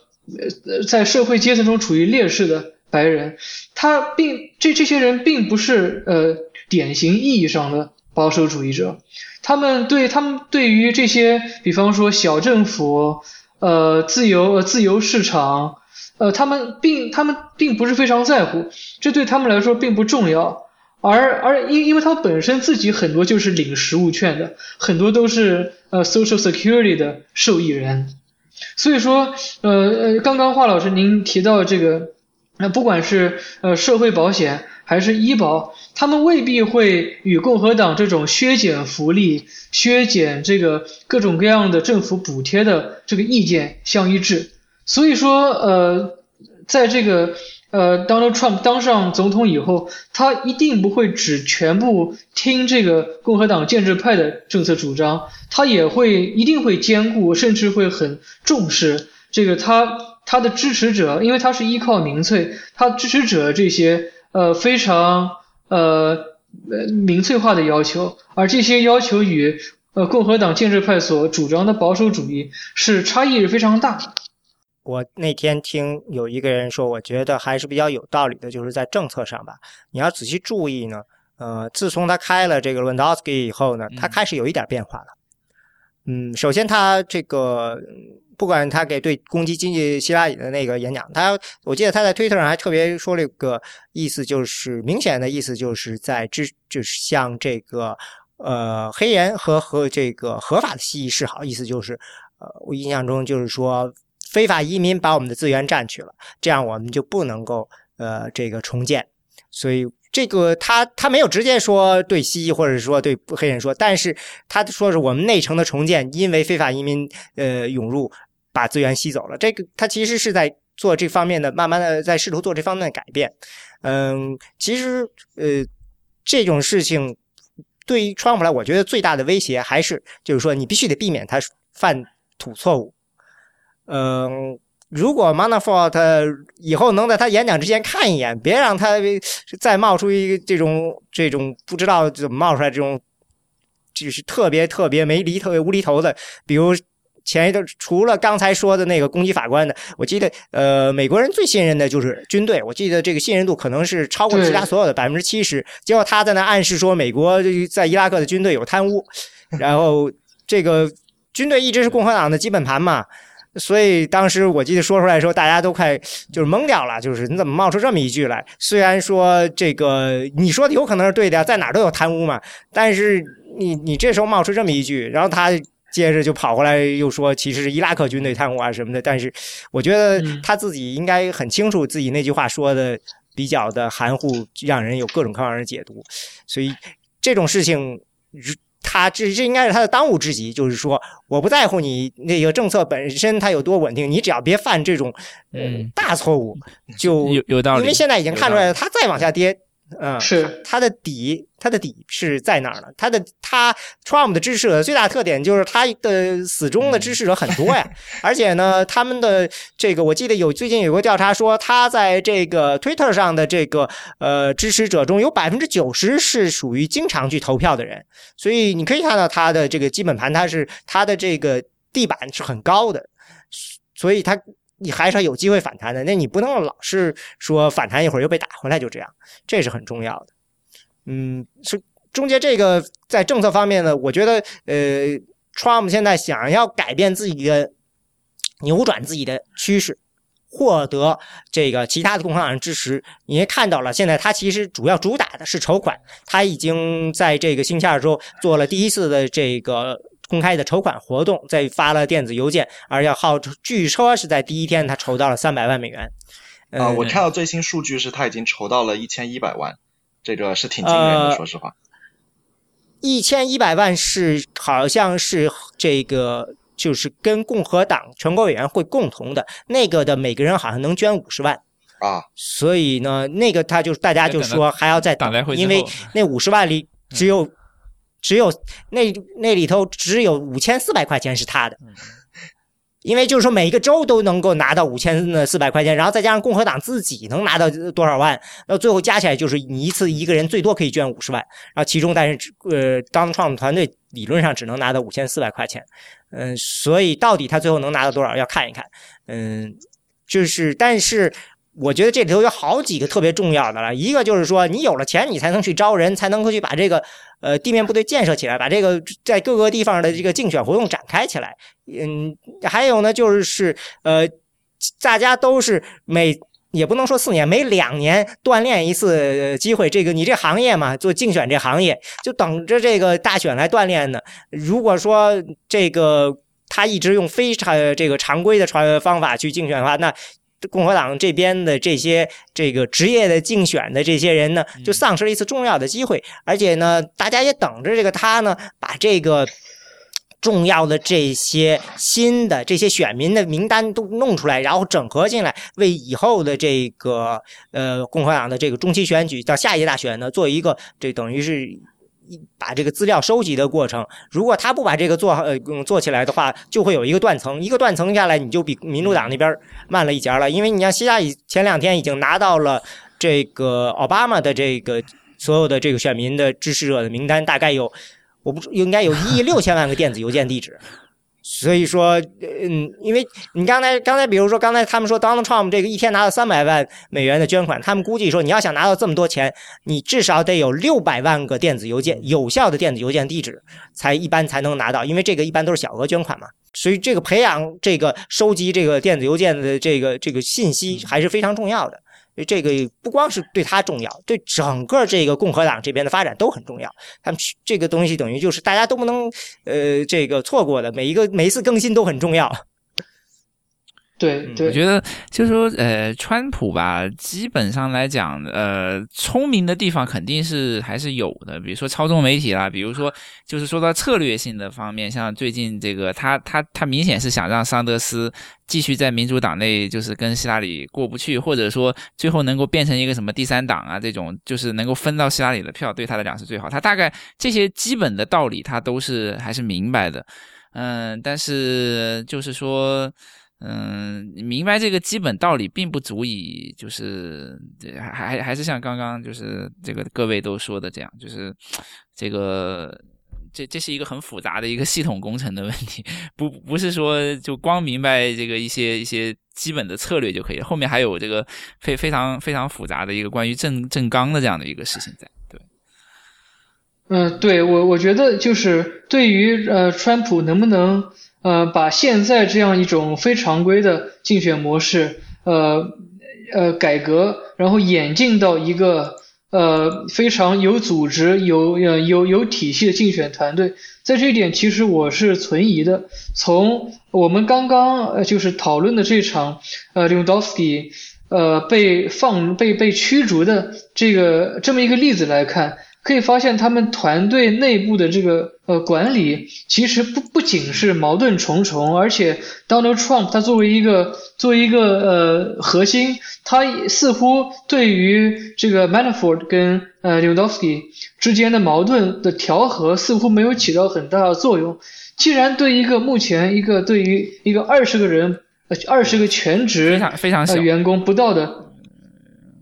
呃在社会阶层中处于劣势的白人，他并这这些人并不是呃典型意义上的。保守主义者，他们对他们对于这些，比方说小政府，呃，自由呃自由市场，呃，他们并他们并不是非常在乎，这对他们来说并不重要。而而因因为他本身自己很多就是领实物券的，很多都是呃 Social Security 的受益人，所以说呃呃，刚刚华老师您提到这个，那不管是呃社会保险还是医保，他们未必会与共和党这种削减福利、削减这个各种各样的政府补贴的这个意见相一致，所以说呃，在这个。呃，Donald Trump 当上总统以后，他一定不会只全部听这个共和党建制派的政策主张，他也会一定会兼顾，甚至会很重视这个他他的支持者，因为他是依靠民粹，他支持者这些呃非常呃呃民粹化的要求，而这些要求与呃共和党建制派所主张的保守主义是差异是非常大的。我那天听有一个人说，我觉得还是比较有道理的，就是在政策上吧。你要仔细注意呢，呃，自从他开了这个 Lewandowski 以后呢，他开始有一点变化了。嗯，首先他这个不管他给对攻击经济希拉里的那个演讲，他我记得他在推特上还特别说了一个意思，就是明显的意思就是在支就是向这个呃黑人和和这个合法的蜥蜴示好，意思就是呃我印象中就是说。非法移民把我们的资源占去了，这样我们就不能够呃这个重建。所以这个他他没有直接说对西裔或者说对黑人说，但是他说是我们内城的重建，因为非法移民呃涌入把资源吸走了。这个他其实是在做这方面的，慢慢的在试图做这方面的改变。嗯，其实呃这种事情对于川普来，我觉得最大的威胁还是就是说你必须得避免他犯土错误。嗯，如果 Manafort 以后能在他演讲之前看一眼，别让他再冒出一个这种这种不知道怎么冒出来这种，就是特别特别没厘、特别无厘头的。比如前一段，除了刚才说的那个攻击法官的，我记得呃，美国人最信任的就是军队，我记得这个信任度可能是超过其他所有的百分之七十。结果他在那暗示说，美国在伊拉克的军队有贪污，然后这个军队一直是共和党的基本盘嘛。所以当时我记得说出来的时候，大家都快就是懵掉了，就是你怎么冒出这么一句来？虽然说这个你说的有可能是对的，在哪儿都有贪污嘛，但是你你这时候冒出这么一句，然后他接着就跑过来又说其实是伊拉克军队贪污啊什么的。但是我觉得他自己应该很清楚自己那句话说的比较的含糊，让人有各种各样的解读。所以这种事情。他这这应该是他的当务之急，就是说，我不在乎你那个政策本身它有多稳定，你只要别犯这种嗯大错误，就有有道理。因为现在已经看出来了，它再往下跌。嗯，是它的底，它的底是在哪儿呢？它的它 Trump 的支持者最大特点就是他的死忠的支持者很多呀，而且呢，他们的这个我记得有最近有个调查说，他在这个 Twitter 上的这个呃支持者中有百分之九十是属于经常去投票的人，所以你可以看到他的这个基本盘，他是他的这个地板是很高的，所以他。你还是有机会反弹的，那你不能老是说反弹一会儿又被打回来，就这样，这是很重要的。嗯，是中间这个在政策方面呢，我觉得呃，Trump 现在想要改变自己的、扭转自己的趋势，获得这个其他的共和党人支持，你也看到了，现在他其实主要主打的是筹款，他已经在这个星期二周做了第一次的这个。公开的筹款活动，在发了电子邮件，而且号据说是在第一天他筹到了三百万美元。啊，我看到最新数据是他已经筹到了一千一百万，这个是挺惊人的，说实话。一千一百万是好像是这个就是跟共和党全国委员会共同的那个的，每个人好像能捐五十万啊。所以呢，那个他就大家就说还要再等，因为那五十万里只有。只有那那里头只有五千四百块钱是他的，因为就是说每一个州都能够拿到五千四百块钱，然后再加上共和党自己能拿到多少万，那最后加起来就是你一次一个人最多可以捐五十万，然后其中但是呃，当创团队理论上只能拿到五千四百块钱，嗯，所以到底他最后能拿到多少要看一看，嗯，就是但是。我觉得这里头有好几个特别重要的了，一个就是说，你有了钱，你才能去招人，才能够去把这个呃地面部队建设起来，把这个在各个地方的这个竞选活动展开起来。嗯，还有呢，就是呃，大家都是每也不能说四年，每两年锻炼一次机会。这个你这行业嘛，做竞选这行业，就等着这个大选来锻炼呢。如果说这个他一直用非常这个常规的传方法去竞选的话，那共和党这边的这些这个职业的竞选的这些人呢，就丧失了一次重要的机会。而且呢，大家也等着这个他呢，把这个。重要的这些新的这些选民的名单都弄出来，然后整合进来，为以后的这个呃共和党的这个中期选举到下一届大选呢，做一个这等于是把这个资料收集的过程。如果他不把这个做好呃做起来的话，就会有一个断层，一个断层下来，你就比民主党那边慢了一截了。因为你像希拉里前两天已经拿到了这个奥巴马的这个所有的这个选民的支持者的名单，大概有。我不应该有一亿六千万个电子邮件地址，所以说，嗯，因为你刚才刚才比如说刚才他们说 Donald Trump 这个一天拿到三百万美元的捐款，他们估计说你要想拿到这么多钱，你至少得有六百万个电子邮件有效的电子邮件地址才一般才能拿到，因为这个一般都是小额捐款嘛，所以这个培养这个收集这个电子邮件的这个这个信息还是非常重要的。这个不光是对他重要，对整个这个共和党这边的发展都很重要。他们这个东西等于就是大家都不能呃这个错过的，每一个每一次更新都很重要。对，对，我觉得就是说，呃，川普吧，基本上来讲，呃，聪明的地方肯定是还是有的，比如说操纵媒体啦，比如说就是说到策略性的方面，像最近这个，他他他明显是想让桑德斯继续在民主党内就是跟希拉里过不去，或者说最后能够变成一个什么第三党啊，这种就是能够分到希拉里的票，对他来讲是最好。他大概这些基本的道理他都是还是明白的，嗯，但是就是说。嗯，明白这个基本道理，并不足以，就是还还还是像刚刚就是这个各位都说的这样，就是这个这这是一个很复杂的一个系统工程的问题，不不是说就光明白这个一些一些基本的策略就可以，后面还有这个非非常非常复杂的一个关于正正纲的这样的一个事情在。对，嗯，对我我觉得就是对于呃川普能不能。呃，把现在这样一种非常规的竞选模式，呃呃改革，然后演进到一个呃非常有组织、有呃有有体系的竞选团队，在这一点其实我是存疑的。从我们刚刚呃就是讨论的这场呃 Lewandowski 呃被放被被驱逐的这个这么一个例子来看。可以发现，他们团队内部的这个呃管理，其实不不仅是矛盾重重，而且 Donald Trump 他作为一个作为一个呃核心，他似乎对于这个 Manafort 跟呃 Lewandowski 之间的矛盾的调和，似乎没有起到很大的作用。既然对一个目前一个对于一个二十个人呃二十个全职非常非常小员工不到的。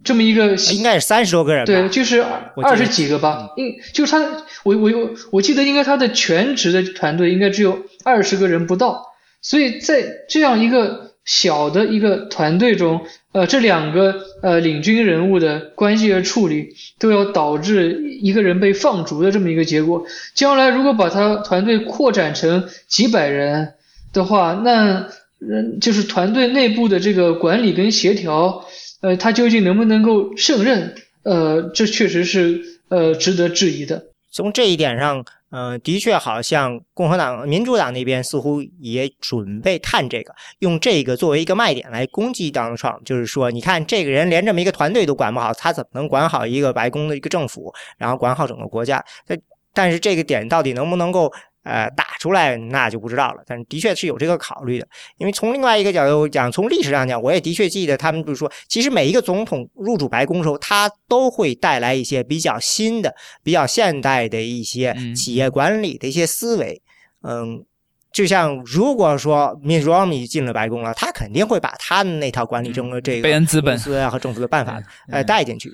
这么一个应该是三十多个人，对，就是二十几个吧。应就是他，我我我记得应该他的全职的团队应该只有二十个人不到。所以在这样一个小的一个团队中，呃，这两个呃领军人物的关系和处理，都要导致一个人被放逐的这么一个结果。将来如果把他团队扩展成几百人的话，那嗯，就是团队内部的这个管理跟协调。呃，他究竟能不能够胜任？呃，这确实是呃值得质疑的。从这一点上，呃，的确好像共和党、民主党那边似乎也准备看这个，用这个作为一个卖点来攻击 Donald Trump。就是说，你看这个人连这么一个团队都管不好，他怎么能管好一个白宫的一个政府，然后管好整个国家？但但是这个点到底能不能够？呃，打出来那就不知道了，但是的确是有这个考虑的。因为从另外一个角度讲，从历史上讲，我也的确记得他们就是说，其实每一个总统入主白宫的时候，他都会带来一些比较新的、比较现代的一些企业管理的一些思维。嗯，就像如果说 Mitt Romney 进了白宫了，他肯定会把他的那套管理中的这个公司啊和政府的办法呃带进去。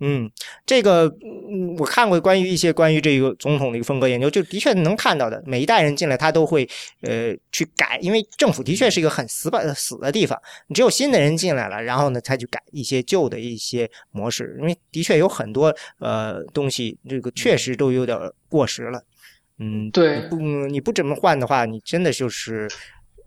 嗯，这个我看过关于一些关于这个总统的一个风格研究，就的确能看到的，每一代人进来他都会呃去改，因为政府的确是一个很死板死的地方，你只有新的人进来了，然后呢才去改一些旧的一些模式，因为的确有很多呃东西，这个确实都有点过时了。嗯，对，不你不怎么换的话，你真的就是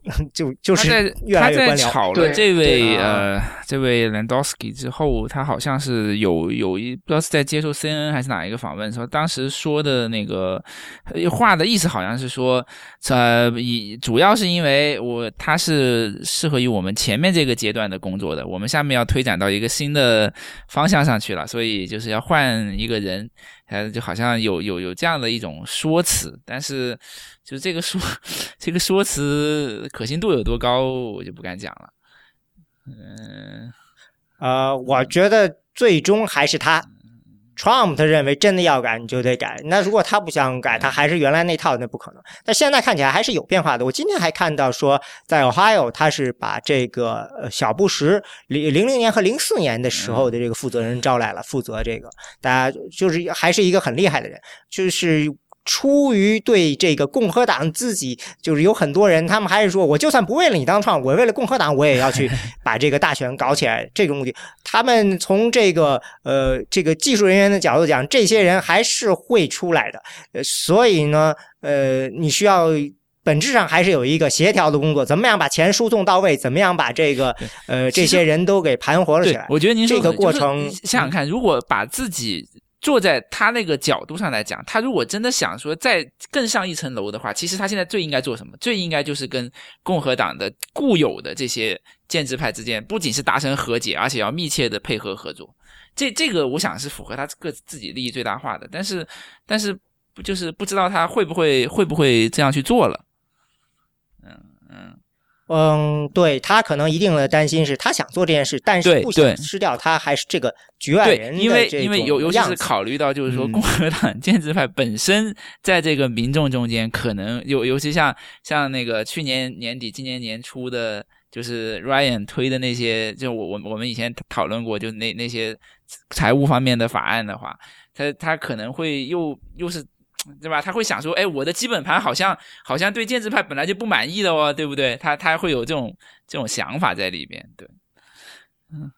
就就是越来越官僚。炒了这位呃这位 Landowski 之后，他好像是有有一不知道是在接受 CNN 还是哪一个访问说，当时说的那个话的意思好像是说，呃，以主要是因为我他是适合于我们前面这个阶段的工作的，我们下面要推展到一个新的方向上去了，所以就是要换一个人。还，就好像有有有这样的一种说辞，但是就这个说 这个说辞可信度有多高，我就不敢讲了。嗯，呃，我觉得最终还是他。Trump 他认为真的要改你就得改，那如果他不想改，他还是原来那套，那不可能。但现在看起来还是有变化的。我今天还看到说，在 Ohio 他是把这个小布什零零零年和零四年的时候的这个负责人招来了，负责这个，大家就是还是一个很厉害的人，就是。出于对这个共和党自己，就是有很多人，他们还是说，我就算不为了你当创，我为了共和党，我也要去把这个大选搞起来。这个目的，他们从这个呃这个技术人员的角度讲，这些人还是会出来的。呃，所以呢，呃，你需要本质上还是有一个协调的工作，怎么样把钱输送到位，怎么样把这个呃这些人都给盘活了起来。我觉得您这个过程，想想看，如果把自己。坐在他那个角度上来讲，他如果真的想说再更上一层楼的话，其实他现在最应该做什么？最应该就是跟共和党的固有的这些建制派之间，不仅是达成和解，而且要密切的配合合作。这这个我想是符合他个自己利益最大化的。但是，但是不就是不知道他会不会会不会这样去做了？嗯对他可能一定的担心是他想做这件事，但是不想失掉他还是这个局外人因为因为尤尤其是考虑到就是说共和党建制派本身在这个民众中间可能尤尤其像像那个去年年底今年年初的，就是 Ryan 推的那些，就我我我们以前讨论过，就那那些财务方面的法案的话，他他可能会又又是。对吧？他会想说，哎，我的基本盘好像好像对建制派本来就不满意的哦，对不对？他他会有这种这种想法在里边，对，嗯，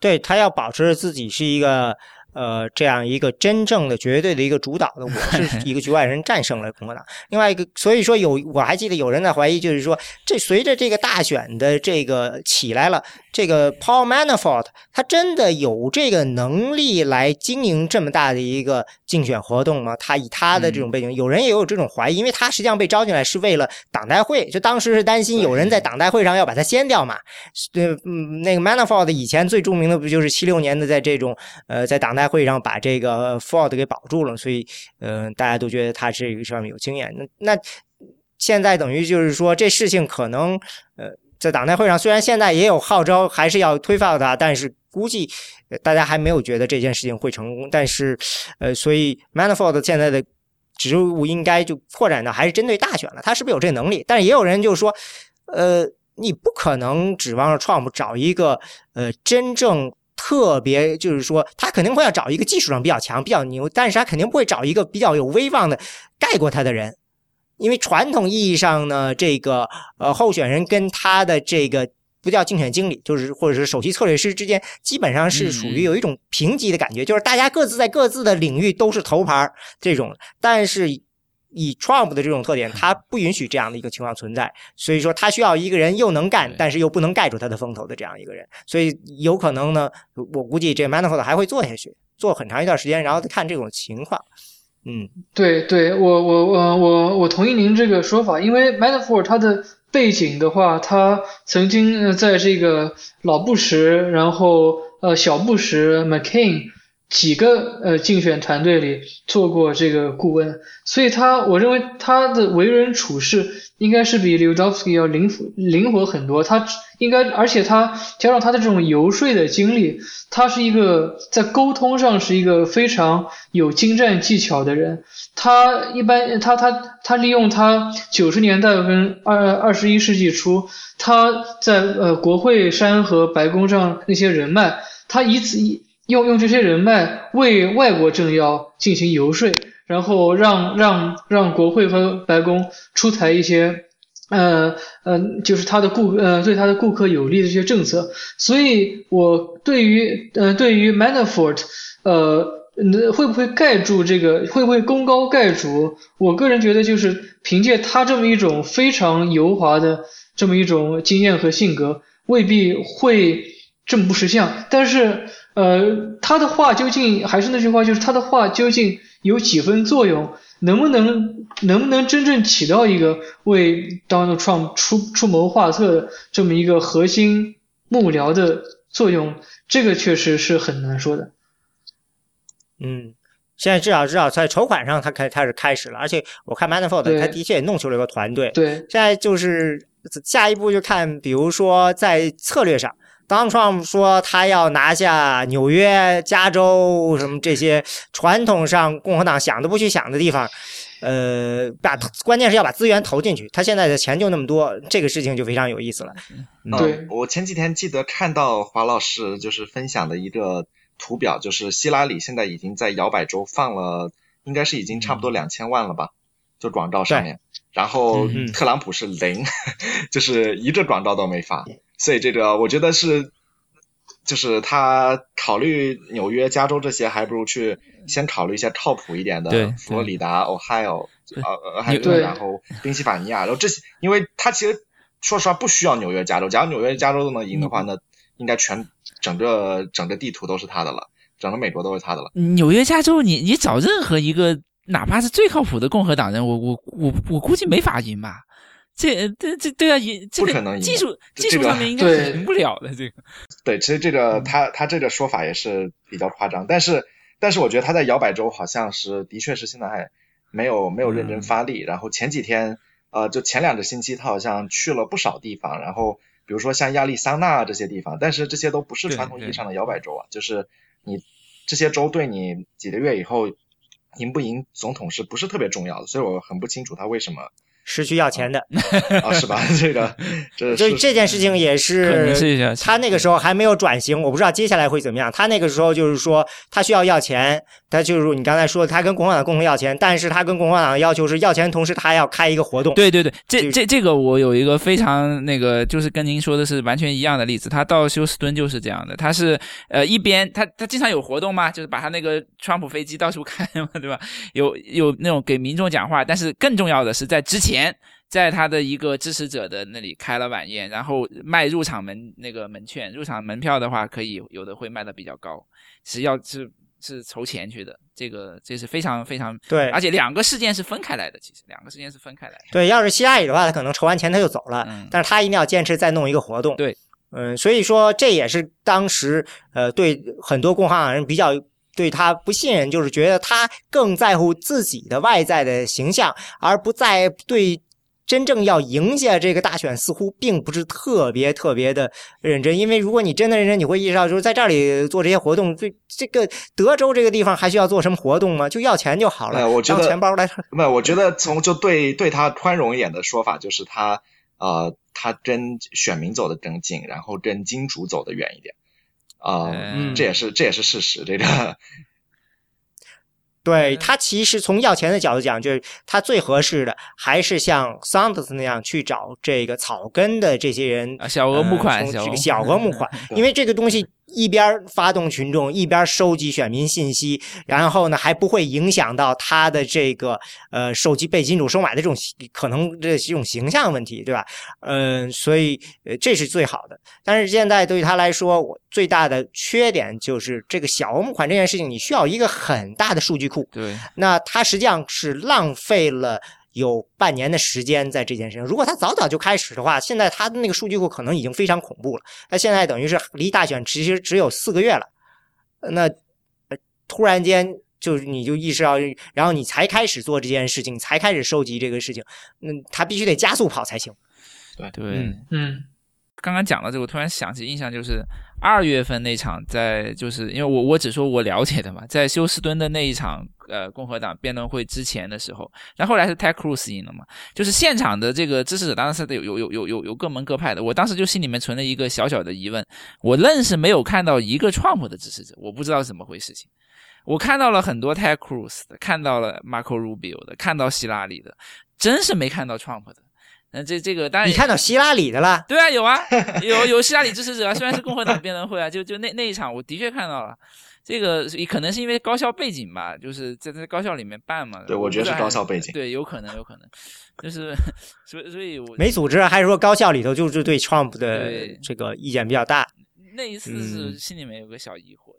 对他要保持自己是一个。呃，这样一个真正的、绝对的一个主导的，我 是一个局外人战胜了共和党。另外一个，所以说有，我还记得有人在怀疑，就是说，这随着这个大选的这个起来了，这个 Paul Manafort 他真的有这个能力来经营这么大的一个竞选活动吗？他以他的这种背景，有人也有这种怀疑，因为他实际上被招进来是为了党代会，就当时是担心有人在党代会上要把他掀掉嘛。对，嗯，那个 Manafort 以前最著名的不就是七六年的在这种呃在党代会上把这个 Ford 给保住了，所以，呃，大家都觉得他这个上面有经验。那那现在等于就是说，这事情可能，呃，在党代会上虽然现在也有号召，还是要推翻他，但是估计大家还没有觉得这件事情会成功。但是，呃，所以 Manafort 现在的职务应该就扩展到还是针对大选了，他是不是有这能力？但是也有人就说，呃，你不可能指望着 Trump 找一个呃真正。特别就是说，他肯定会要找一个技术上比较强、比较牛，但是他肯定不会找一个比较有威望的盖过他的人，因为传统意义上呢，这个呃候选人跟他的这个不叫竞选经理，就是或者是首席策略师之间，基本上是属于有一种平级的感觉，就是大家各自在各自的领域都是头牌这种，但是。以 Trump 的这种特点，他不允许这样的一个情况存在，所以说他需要一个人又能干，但是又不能盖住他的风头的这样一个人。所以有可能呢，我估计这 Manafort 还会做下去，做很长一段时间，然后再看这种情况。嗯，对，对我我我我我同意您这个说法，因为 Manafort 他的背景的话，他曾经在这个老布什，然后呃小布什 McCain。几个呃竞选团队里做过这个顾问，所以他我认为他的为人处事应该是比 l u d o v s k y 要灵活灵活很多。他应该，而且他加上他的这种游说的经历，他是一个在沟通上是一个非常有精湛技巧的人。他一般他他他利用他九十年代跟二二十一世纪初他在呃国会山和白宫上那些人脉，他以此一。用用这些人脉为外国政要进行游说，然后让让让国会和白宫出台一些，呃呃，就是他的顾呃对他的顾客有利的一些政策。所以，我对于呃对于 Manafort，呃那会不会盖住这个？会不会功高盖主？我个人觉得，就是凭借他这么一种非常油滑的这么一种经验和性格，未必会这么不识相。但是，呃，他的话究竟还是那句话，就是他的话究竟有几分作用？能不能能不能真正起到一个为 Donald Trump 出出谋划策的这么一个核心幕僚的作用？这个确实是很难说的。嗯，现在至少至少在筹款上，他开开始开始了，而且我看 Manafort 他的确也弄出了一个团队。对，现在就是下一步就看，比如说在策略上，Donald Trump 说他要拿下纽约、加州什么这些传统上共和党想都不去想的地方，呃，把关键是要把资源投进去。他现在的钱就那么多，这个事情就非常有意思了。对，我前几天记得看到华老师就是分享的一个。图表就是希拉里现在已经在摇摆州放了，应该是已经差不多两千万了吧，就广告上面。然后特朗普是零，就是一个广告都没发。所以这个我觉得是，就是他考虑纽约、加州这些，还不如去先考虑一些靠谱一点的佛罗里达、Ohio，呃，还有然后宾夕法尼亚，然后这些，因为他其实说实话不需要纽约、加州，假如纽约、加州都能赢的话，那应该全。整个整个地图都是他的了，整个美国都是他的了。纽约、加州，你你找任何一个，哪怕是最靠谱的共和党人，我我我我估计没法赢吧？这这这对啊，这不可能赢。技术技术上面应该是赢不了的。这个对，其实这个他他这个说法也是比较夸张，但是但是我觉得他在摇摆州好像是的确是现在还没有没有认真发力。然后前几天呃，就前两个星期他好像去了不少地方，然后。比如说像亚利桑那这些地方，但是这些都不是传统意义上的摇摆州啊，就是你这些州对你几个月以后赢不赢总统是不是特别重要的？所以我很不清楚他为什么。是需要钱的啊，是吧？这个，这所以这件事情也是，他那个时候还没有转型，我不知道接下来会怎么样。他那个时候就是说，他需要要钱，他就是你刚才说，他跟共和党共同要钱，但是他跟共和党的要求是要钱，同时他还要开一个活动。对对对，这这这个我有一个非常那个，就是跟您说的是完全一样的例子。他到休斯敦就是这样的，他是呃一边他他经常有活动嘛，就是把他那个川普飞机到处 开嘛，对吧？有有那种给民众讲话，但是更重要的是在之前。前在他的一个支持者的那里开了晚宴，然后卖入场门那个门券，入场门票的话可以有的会卖的比较高，是要是是筹钱去的，这个这是非常非常对，而且两个事件是分开来的，其实两个事件是分开来的。对，要是希拉里的话，他可能筹完钱他就走了，但是他一定要坚持再弄一个活动。对，嗯，所以说这也是当时呃对很多共和党人比较对他不信任，就是觉得他更在乎自己的外在的形象，而不在对。真正要赢下这个大选，似乎并不是特别特别的认真。因为如果你真的认真，你会意识到，就是在这里做这些活动，这这个德州这个地方还需要做什么活动吗？就要钱就好了，我觉得钱包来。没有，我觉得从就对对他宽容一点的说法，就是他呃，他跟选民走的更近，然后跟金主走的远一点啊，这也是这也是事实，这个。对他其实从要钱的角度讲，就是他最合适的还是像桑德斯那样去找这个草根的这些人，小额募款，这个小额募款，因为这个东西。一边发动群众，一边收集选民信息，然后呢还不会影响到他的这个呃手机被金主收买的这种可能这这种形象问题，对吧？嗯，所以呃这是最好的。但是现在对于他来说，我最大的缺点就是这个小额募款这件事情，你需要一个很大的数据库。对，那他实际上是浪费了。有半年的时间在这件事情，如果他早早就开始的话，现在他的那个数据库可能已经非常恐怖了。他现在等于是离大选其实只有四个月了，那突然间就你就意识到，然后你才开始做这件事情，才开始收集这个事情，那他必须得加速跑才行。对对，嗯。刚刚讲到这个，我突然想起印象就是二月份那场，在就是因为我我只说我了解的嘛，在休斯敦的那一场呃共和党辩论会之前的时候，然后来是 Ted Cruz 赢了嘛，就是现场的这个支持者当然是有有有有有有各门各派的，我当时就心里面存了一个小小的疑问，我愣是没有看到一个 Trump 的支持者，我不知道是怎么回事情，我看到了很多 Ted Cruz 的，看到了 Marco Rubio 的，看到希拉里的，真是没看到 Trump 的。那这这个当然你看到希拉里的了，对啊，有啊，有有希拉里支持者啊，虽然是共和党辩论会啊，就就那那一场，我的确看到了，这个可能是因为高校背景吧，就是在在高校里面办嘛。对，我觉得是高校背景。对，有可能，有可能，就是所以所以，我没组织，还是说高校里头就是对 Trump 的这个意见比较大？那一次是心里面有个小疑惑。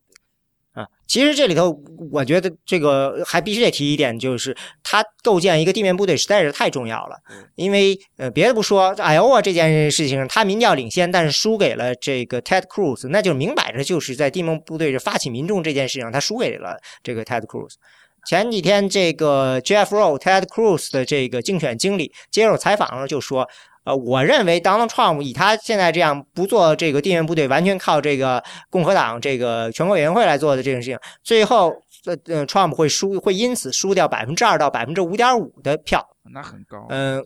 啊，其实这里头，我觉得这个还必须得提一点，就是他构建一个地面部队实在是太重要了。因为呃，别的不说，Iowa 这件事情，他民调领先，但是输给了这个 Ted Cruz，那就明摆着就是在地面部队是发起民众这件事情，他输给了这个 Ted Cruz。前几天，这个 Jeff Rowe Ted Cruz 的这个竞选经理接受采访时就说。呃，我认为 Donald Trump 以他现在这样不做这个地面部队，完全靠这个共和党这个全国委员会来做的这件事情，最后呃呃，Trump 会输，会因此输掉百分之二到百分之五点五的票，那很高。嗯。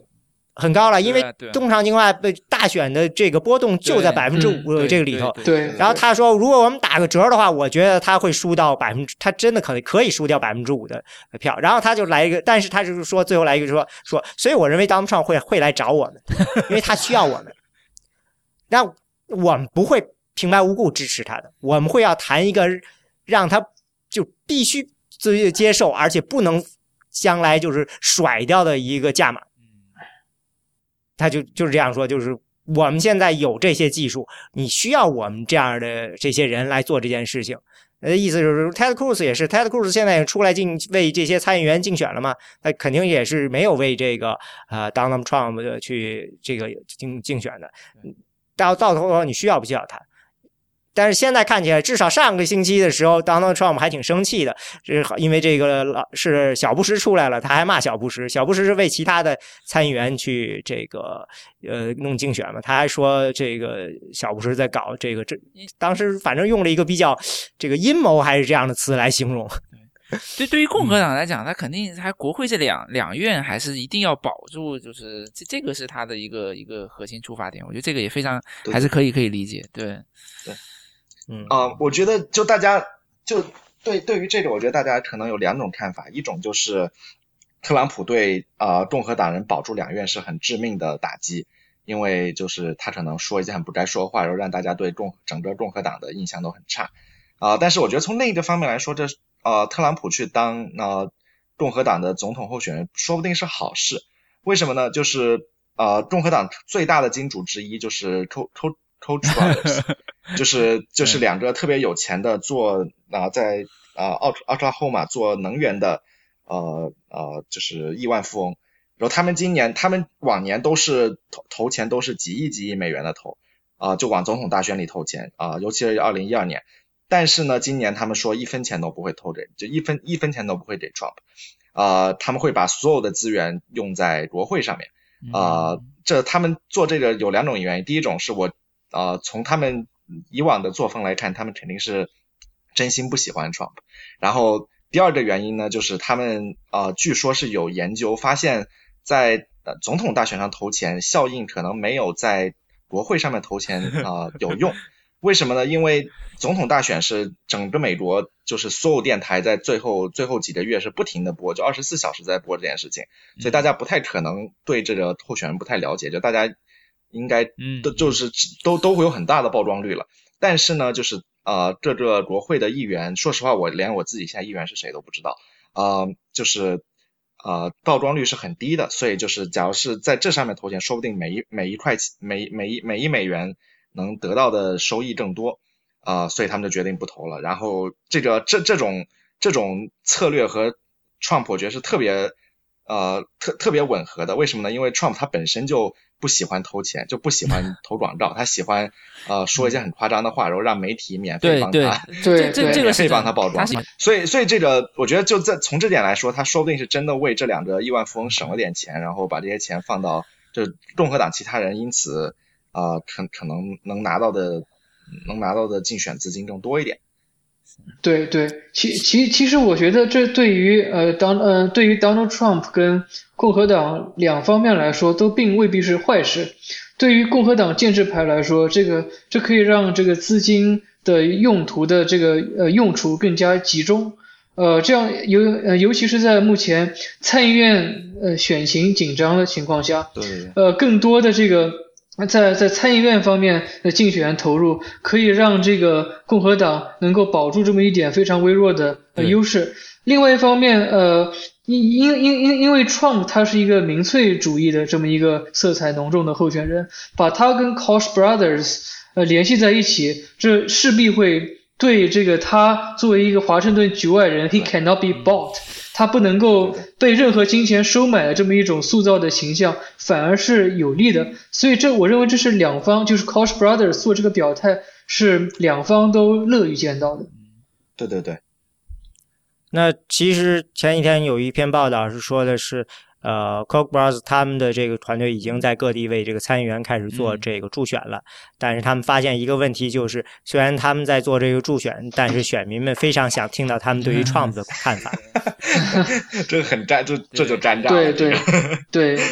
很高了，因为通常情况下，被大选的这个波动就在百分之五这个里头。对。然后他说，如果我们打个折的话，我觉得他会输到百分之，他真的可能可以输掉百分之五的票。然后他就来一个，但是他就是说，最后来一个说说，所以我认为 Donald Trump 会会来找我们，因为他需要我们。那我们不会平白无故支持他的，我们会要谈一个让他就必须接接受，而且不能将来就是甩掉的一个价码。他就就是这样说，就是我们现在有这些技术，你需要我们这样的这些人来做这件事情。呃，意思就是，Ted Cruz 也是，Ted Cruz 现在出来竞为这些参议员竞选了嘛？他肯定也是没有为这个呃 Donald Trump 的去这个竞竞选的。到到头来，你需要不需要他？但是现在看起来，至少上个星期的时候，Donald Trump 还挺生气的，是因为这个老是小布什出来了，他还骂小布什。小布什是为其他的参议员去这个呃弄竞选嘛，他还说这个小布什在搞这个这，当时反正用了一个比较这个阴谋还是这样的词来形容。对，对于共和党来讲，他肯定还国会这两两院还是一定要保住，就是这这个是他的一个一个核心出发点。我觉得这个也非常还是可以可以理解，对对。嗯啊，我觉得就大家就对对于这个，我觉得大家可能有两种看法，一种就是特朗普对啊共和党人保住两院是很致命的打击，因为就是他可能说一些很不该说的话，然后让大家对共整个共和党的印象都很差啊。但是我觉得从另一个方面来说，这呃特朗普去当呃共和党的总统候选人，说不定是好事。为什么呢？就是呃共和党最大的金主之一就是 Co Co Brothers。就是就是两个特别有钱的做啊在啊奥奥特拉霍马做能源的呃呃就是亿万富翁，然后他们今年他们往年都是投投钱都是几亿几亿美元的投啊就往总统大选里投钱啊尤其是二零一二年，但是呢今年他们说一分钱都不会投给就一分一分钱都不会给 Trump 啊他们会把所有的资源用在国会上面。啊这他们做这个有两种原因，第一种是我啊从他们以往的作风来看，他们肯定是真心不喜欢 Trump。然后第二个原因呢，就是他们呃，据说是有研究发现，在总统大选上投钱效应可能没有在国会上面投钱啊有用。为什么呢？因为总统大选是整个美国就是所有电台在最后最后几个月是不停的播，就二十四小时在播这件事情，所以大家不太可能对这个候选人不太了解，就大家。应该都就是都都会有很大的曝光率了，但是呢，就是呃，这个国会的议员，说实话，我连我自己现在议员是谁都不知道，呃，就是呃，曝光率是很低的，所以就是假如是在这上面投钱，说不定每一每一块钱每每一每一美元能得到的收益更多，啊，所以他们就决定不投了。然后这个这这种这种策略和 Trump 我觉得是特别呃特特别吻合的，为什么呢？因为 Trump 他本身就不喜欢投钱，就不喜欢 投广告，他喜欢呃说一些很夸张的话，然后让媒体免费帮他，对这这个免费帮他包装。所以所以这个我觉得就在从这点来说，他说不定是真的为这两个亿万富翁省了点钱，然后把这些钱放到就共和党其他人因此啊可可能能拿到的能拿到的竞选资金更多一点。对对，其其其实我觉得这对于呃当呃对于 Donald Trump 跟共和党两方面来说都并未必是坏事。对于共和党建制派来说，这个这可以让这个资金的用途的这个呃用处更加集中。呃，这样尤呃尤其是在目前参议院呃选情紧张的情况下，对，呃更多的这个在在参议院方面的竞选投入，可以让这个共和党能够保住这么一点非常微弱的呃优势。另外一方面，呃，因因因因因为 Trump 他是一个民粹主义的这么一个色彩浓重的候选人，把他跟 Koch brothers 呃联系在一起，这势必会对这个他作为一个华盛顿局外人，he cannot be bought。他不能够被任何金钱收买的这么一种塑造的形象，反而是有利的。所以这我认为这是两方，就是 Koch brothers 做这个表态是两方都乐于见到的。对对对。那其实前几天有一篇报道是说的是。呃，Koch brothers 他们的这个团队已经在各地为这个参议员开始做这个助选了，但是他们发现一个问题，就是虽然他们在做这个助选，但是选民们非常想听到他们对于 Trump 的看法。这个很沾，这这就沾炸。对对对。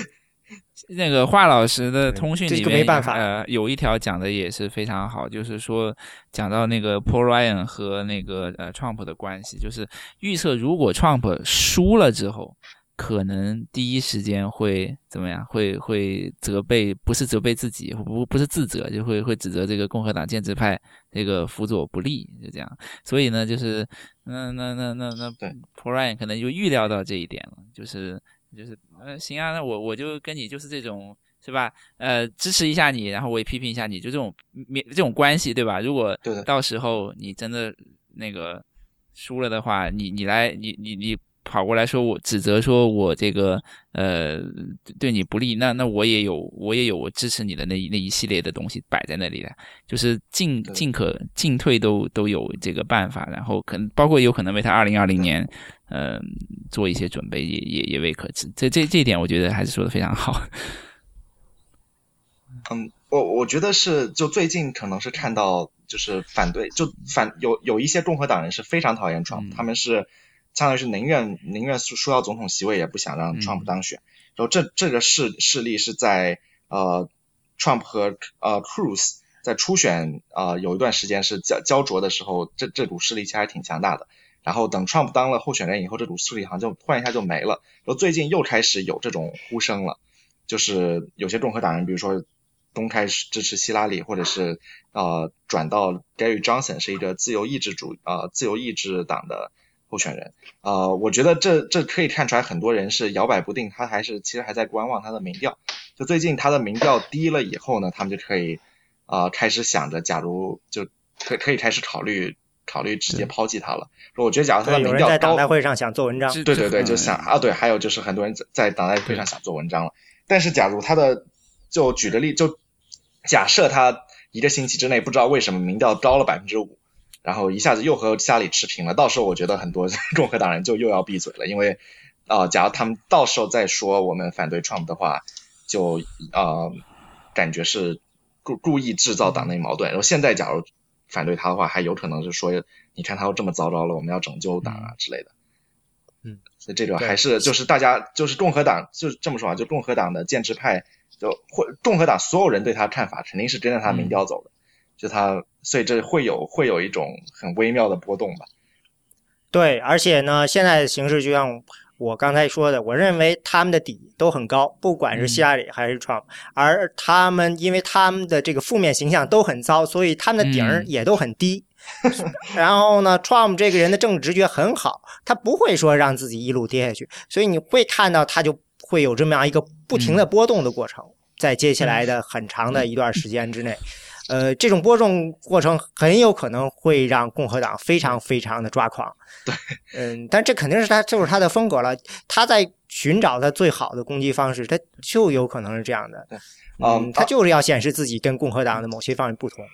那个华老师的通讯里面，呃，有一条讲的也是非常好，就是说讲到那个 Paul Ryan 和那个呃 Trump 的关系，就是预测如果 Trump 输了之后。可能第一时间会怎么样？会会责备，不是责备自己，不不是自责，就会会指责这个共和党建制派这个辅佐不利，就这样。所以呢，就是那那那那那对 p r a n 可能就预料到这一点了，就是就是呃行啊，那我我就跟你就是这种是吧？呃，支持一下你，然后我也批评一下你，就这种面这种关系对吧？如果到时候你真的那个输了的话，你你来你你你。跑过来说我指责说我这个呃对你不利，那那我也有我也有我支持你的那那一系列的东西摆在那里的，就是进进可进退都都有这个办法，然后可能包括有可能为他二零二零年呃做一些准备也也也未可知，这这这一点我觉得还是说的非常好。嗯，我我觉得是就最近可能是看到就是反对就反有有一些共和党人是非常讨厌创，他们是。相当于是宁愿宁愿输输掉总统席位，也不想让 Trump 当选。然后这这个势势力是在呃 Trump 和呃 Cruz 在初选呃有一段时间是焦焦灼的时候，这这股势力其实还挺强大的。然后等 Trump 当了候选人以后，这股势力好像就突然一下就没了。然后最近又开始有这种呼声了，就是有些共和党人，比如说公开支持希拉里，或者是呃转到 Gary Johnson 是一个自由意志主呃自由意志党的。候选人，呃，我觉得这这可以看出来，很多人是摇摆不定，他还是其实还在观望他的民调。就最近他的民调低了以后呢，他们就可以啊开始想着，假如就可可以开始考虑考虑直接抛弃他了。说我觉得，假如他的民调高，在党代会上想做文章，对对对，就想啊，对，还有就是很多人在在党代会上想做文章了。但是假如他的就举个例，就假设他一个星期之内不知道为什么民调高了百分之五。然后一下子又和家里持平了，到时候我觉得很多 共和党人就又要闭嘴了，因为啊，假如他们到时候再说我们反对 Trump 的话，就啊，感觉是故故意制造党内矛盾。然后现在假如反对他的话，还有可能是说，你看他都这么糟糕了，我们要拯救党啊之类的。嗯，所以这个还是就是大家就是共和党就这么说啊，就共和党的建制派就会共和党所有人对他看法肯定是跟着他民调走的。就他，所以这会有会有一种很微妙的波动吧。对，而且呢，现在的形势就像我刚才说的，我认为他们的底都很高，不管是希拉里还是 Trump，而他们因为他们的这个负面形象都很糟，所以他们的底儿也都很低。然后呢，Trump 这个人的政治直觉很好，他不会说让自己一路跌下去，所以你会看到他就会有这么样一个不停的波动的过程，在接下来的很长的一段时间之内。呃，这种播种过程很有可能会让共和党非常非常的抓狂。对，嗯，但这肯定是他就是他的风格了。他在寻找他最好的攻击方式，他就有可能是这样的。嗯，他就是要显示自己跟共和党的某些方面不同。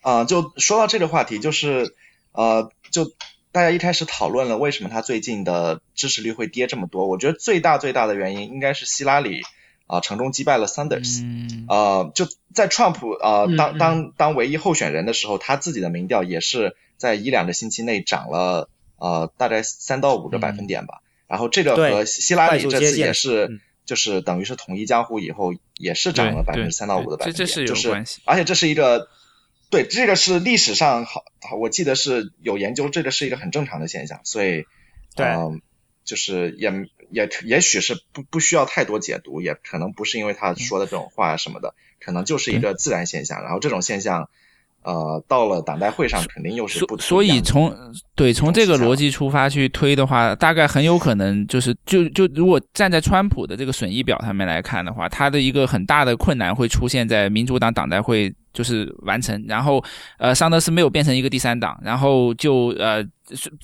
啊，就说到这个话题，就是呃，就大家一开始讨论了为什么他最近的支持率会跌这么多。我觉得最大最大的原因应该是希拉里。啊，成功击败了 Sanders，呃，就在 Trump 啊当当当唯一候选人的时候，他自己的民调也是在一两个星期内涨了呃大概三到五个百分点吧。然后这个和希拉里这次也是，就是等于是统一江湖以后也是涨了百分之三到五的百分点，就是而且这是一个对这个是历史上好，我记得是有研究，这个是一个很正常的现象，所以对。就是也也也许是不不需要太多解读，也可能不是因为他说的这种话什么的，可能就是一个自然现象。然后这种现象，呃，到了党代会上肯定又是不。所以从对从这个逻辑出发去推的话，大概很有可能就是就就如果站在川普的这个损益表上面来看的话，他的一个很大的困难会出现在民主党党代会。就是完成，然后呃，桑德斯没有变成一个第三党，然后就呃，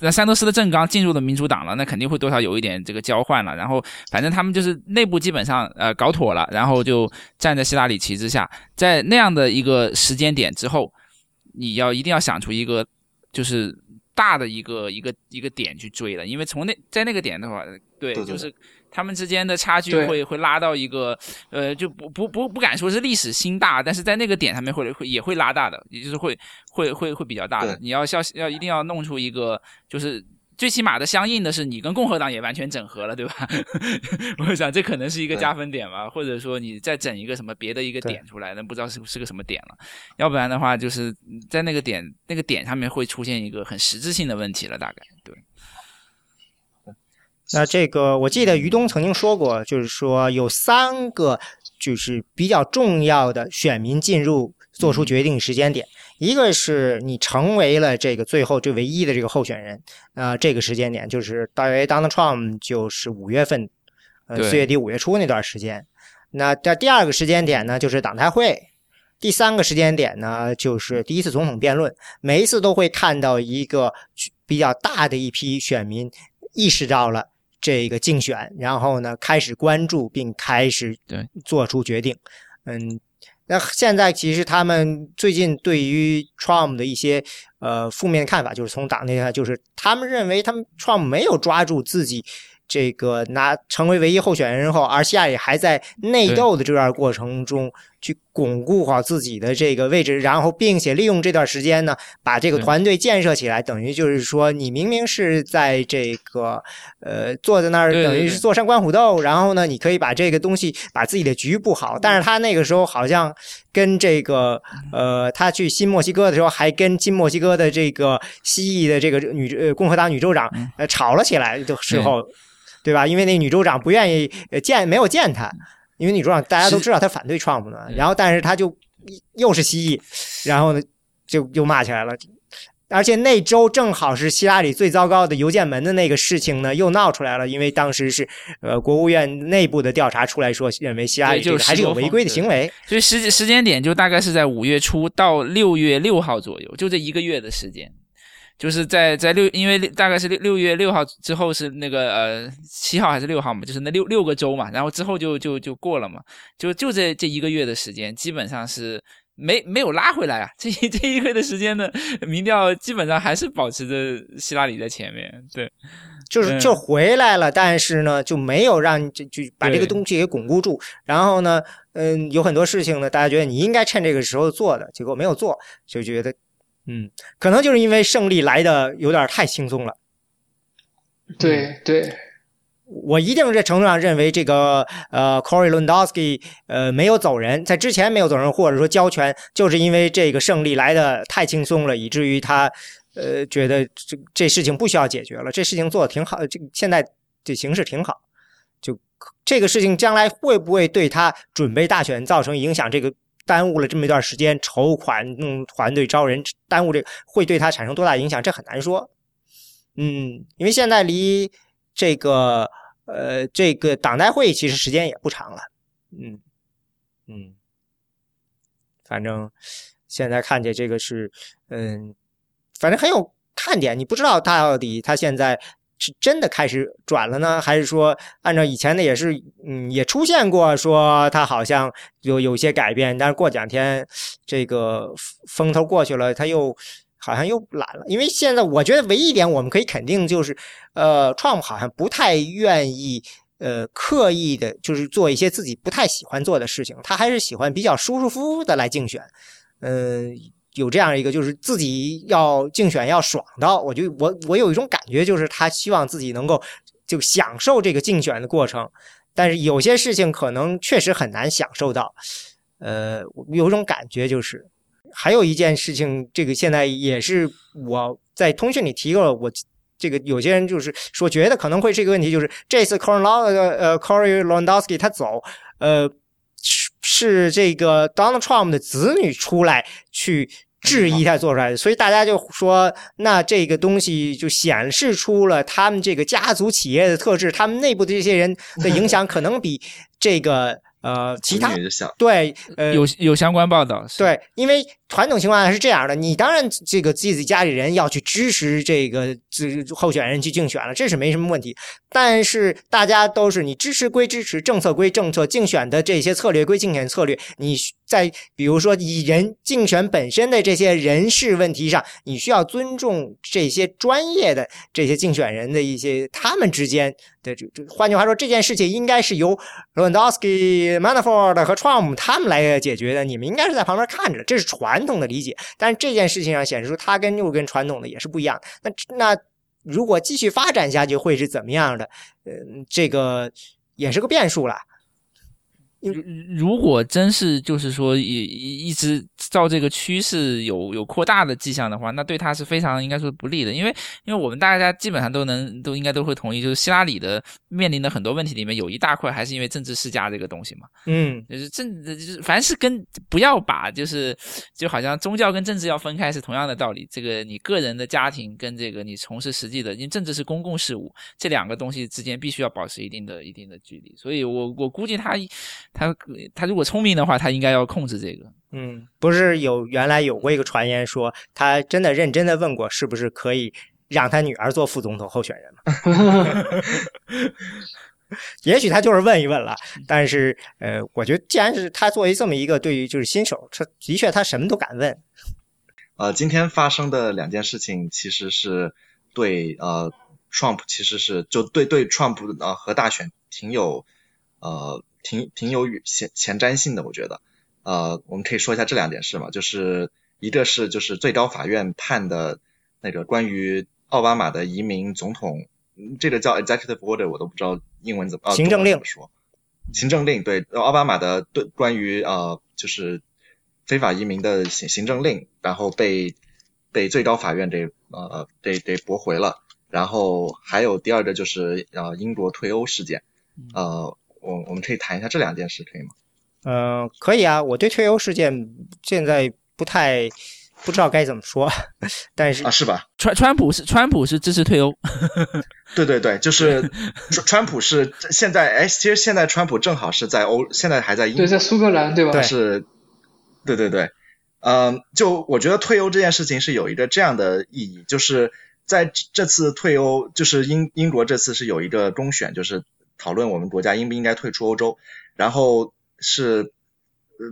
那桑德斯的政纲进入了民主党了，那肯定会多少有一点这个交换了。然后反正他们就是内部基本上呃搞妥了，然后就站在希拉里旗之下，在那样的一个时间点之后，你要一定要想出一个就是大的一个一个一个点去追了，因为从那在那个点的话，对，就是。他们之间的差距会会拉到一个，呃，就不不不不敢说是历史新大，但是在那个点上面会会也会拉大的，也就是会会会会比较大的。你要要要一定要弄出一个，就是最起码的相应的是你跟共和党也完全整合了，对吧？我想这可能是一个加分点吧，或者说你再整一个什么别的一个点出来，那不知道是是个什么点了。要不然的话，就是在那个点那个点上面会出现一个很实质性的问题了，大概对。那这个我记得于东曾经说过，就是说有三个就是比较重要的选民进入做出决定时间点，一个是你成为了这个最后这唯一的这个候选人，呃，这个时间点就是大约 Donald Trump 就是五月份，呃，四月底五月初那段时间。那第第二个时间点呢，就是党代会；第三个时间点呢，就是第一次总统辩论。每一次都会看到一个比较大的一批选民意识到了。这个竞选，然后呢，开始关注并开始对做出决定。嗯，那现在其实他们最近对于 Trump 的一些呃负面看法，就是从党内上，就是他们认为他们 Trump 没有抓住自己这个拿成为唯一候选人后，而下也还在内斗的这段过程中。去巩固好自己的这个位置，然后并且利用这段时间呢，把这个团队建设起来。等于就是说，你明明是在这个呃坐在那儿，等于是坐山观虎斗，然后呢，你可以把这个东西把自己的局布好。但是他那个时候好像跟这个呃，他去新墨西哥的时候，还跟新墨西哥的这个蜥蜴的这个女呃共和党女州长呃吵了起来的时候，对吧？因为那女州长不愿意见，没有见他。因为女主长大家都知道他反对 Trump 呢，然后但是他就又是蜥蜴，然后呢就又骂起来了，而且那周正好是希拉里最糟糕的邮件门的那个事情呢又闹出来了，因为当时是呃国务院内部的调查出来说认为希拉里这个还是有违规的行为，所以时时间点就大概是在五月初到六月六号左右，就这一个月的时间。就是在在六，因为大概是六六月六号之后是那个呃七号还是六号嘛，就是那六六个周嘛，然后之后就就就过了嘛，就就这这一个月的时间，基本上是没没有拉回来啊，这 这一个月的时间呢，民调基本上还是保持着希拉里在前面，对，就是就回来了，但是呢就没有让就就把这个东西给巩固住，然后呢，嗯，有很多事情呢，大家觉得你应该趁这个时候做的，结果没有做，就觉得。嗯，可能就是因为胜利来的有点太轻松了。对对，我一定这程度上认为这个呃，Corey Lewandowski 呃没有走人，在之前没有走人，或者说交权，就是因为这个胜利来的太轻松了，以至于他呃觉得这这事情不需要解决了，这事情做的挺好，这现在这形势挺好，就这个事情将来会不会对他准备大选造成影响？这个。耽误了这么一段时间筹款、弄团队、招人，耽误这个会对他产生多大影响？这很难说。嗯，因为现在离这个呃这个党代会其实时间也不长了。嗯嗯，反正现在看见这个是嗯，反正很有看点。你不知道他到底他现在。是真的开始转了呢，还是说按照以前的也是，嗯，也出现过说他好像有有些改变，但是过两天这个风头过去了，他又好像又懒了。因为现在我觉得唯一一点我们可以肯定就是，呃，Trump 好像不太愿意呃刻意的，就是做一些自己不太喜欢做的事情，他还是喜欢比较舒舒服服的来竞选，嗯。有这样一个，就是自己要竞选要爽到，我就我我有一种感觉，就是他希望自己能够就享受这个竞选的过程，但是有些事情可能确实很难享受到。呃，有一种感觉就是，还有一件事情，这个现在也是我在通讯里提过，我这个有些人就是说觉得可能会是一个问题，就是这次 Corey La 呃 Corey Lewandowski 他走，呃是是这个 Donald Trump 的子女出来去。质疑他做出来的，所以大家就说，那这个东西就显示出了他们这个家族企业的特质，他们内部的这些人的影响可能比这个呃其他对呃有有相关报道对，因为。传统情况下是这样的，你当然这个自己家里人要去支持这个这候选人去竞选了，这是没什么问题。但是大家都是你支持归支持，政策归政策，竞选的这些策略归竞选策略。你在比如说以人竞选本身的这些人事问题上，你需要尊重这些专业的这些竞选人的一些他们之间的这这。换句话说，这件事情应该是由 Lewandowski、Manafort 和 Trump 他们来解决的，你们应该是在旁边看着，这是传。统的理解，但是这件事情上显示出他跟又跟传统的也是不一样。那那如果继续发展下去会是怎么样的？呃，这个也是个变数了。如如果真是就是说一一直照这个趋势有有扩大的迹象的话，那对他是非常应该说不利的，因为因为我们大家基本上都能都应该都会同意，就是希拉里的面临的很多问题里面有一大块还是因为政治世家这个东西嘛，嗯，就是政就是凡是跟不要把就是就好像宗教跟政治要分开是同样的道理，这个你个人的家庭跟这个你从事实际的，因为政治是公共事务，这两个东西之间必须要保持一定的一定的距离，所以我我估计他。他他如果聪明的话，他应该要控制这个。嗯，不是有原来有过一个传言说，他真的认真的问过，是不是可以让他女儿做副总统候选人吗？也许他就是问一问了。但是，呃，我觉得既然是他作为这么一个对于就是新手，他的确他什么都敢问。呃，今天发生的两件事情，其实是对呃，Trump 其实是就对对 Trump 呃和大选挺有呃。挺挺有前前瞻性的，我觉得，呃，我们可以说一下这两件事嘛，就是一个是就是最高法院判的那个关于奥巴马的移民总统，这个叫 executive order，我都不知道英文怎么行政令说，行政令对奥巴马的对关于呃就是非法移民的行行政令，然后被被最高法院给呃给给驳回了，然后还有第二个就是呃英国退欧事件，呃。我我们可以谈一下这两件事，可以吗？嗯，可以啊。我对退欧事件现在不太不知道该怎么说，但是啊，是吧？川川普是川普是支持退欧，对对对，就是川川普是现在哎，其实现在川普正好是在欧，现在还在英对，在苏格兰对吧？但是，对对对，嗯，就我觉得退欧这件事情是有一个这样的意义，就是在这次退欧，就是英英国这次是有一个公选，就是。讨论我们国家应不应该退出欧洲，然后是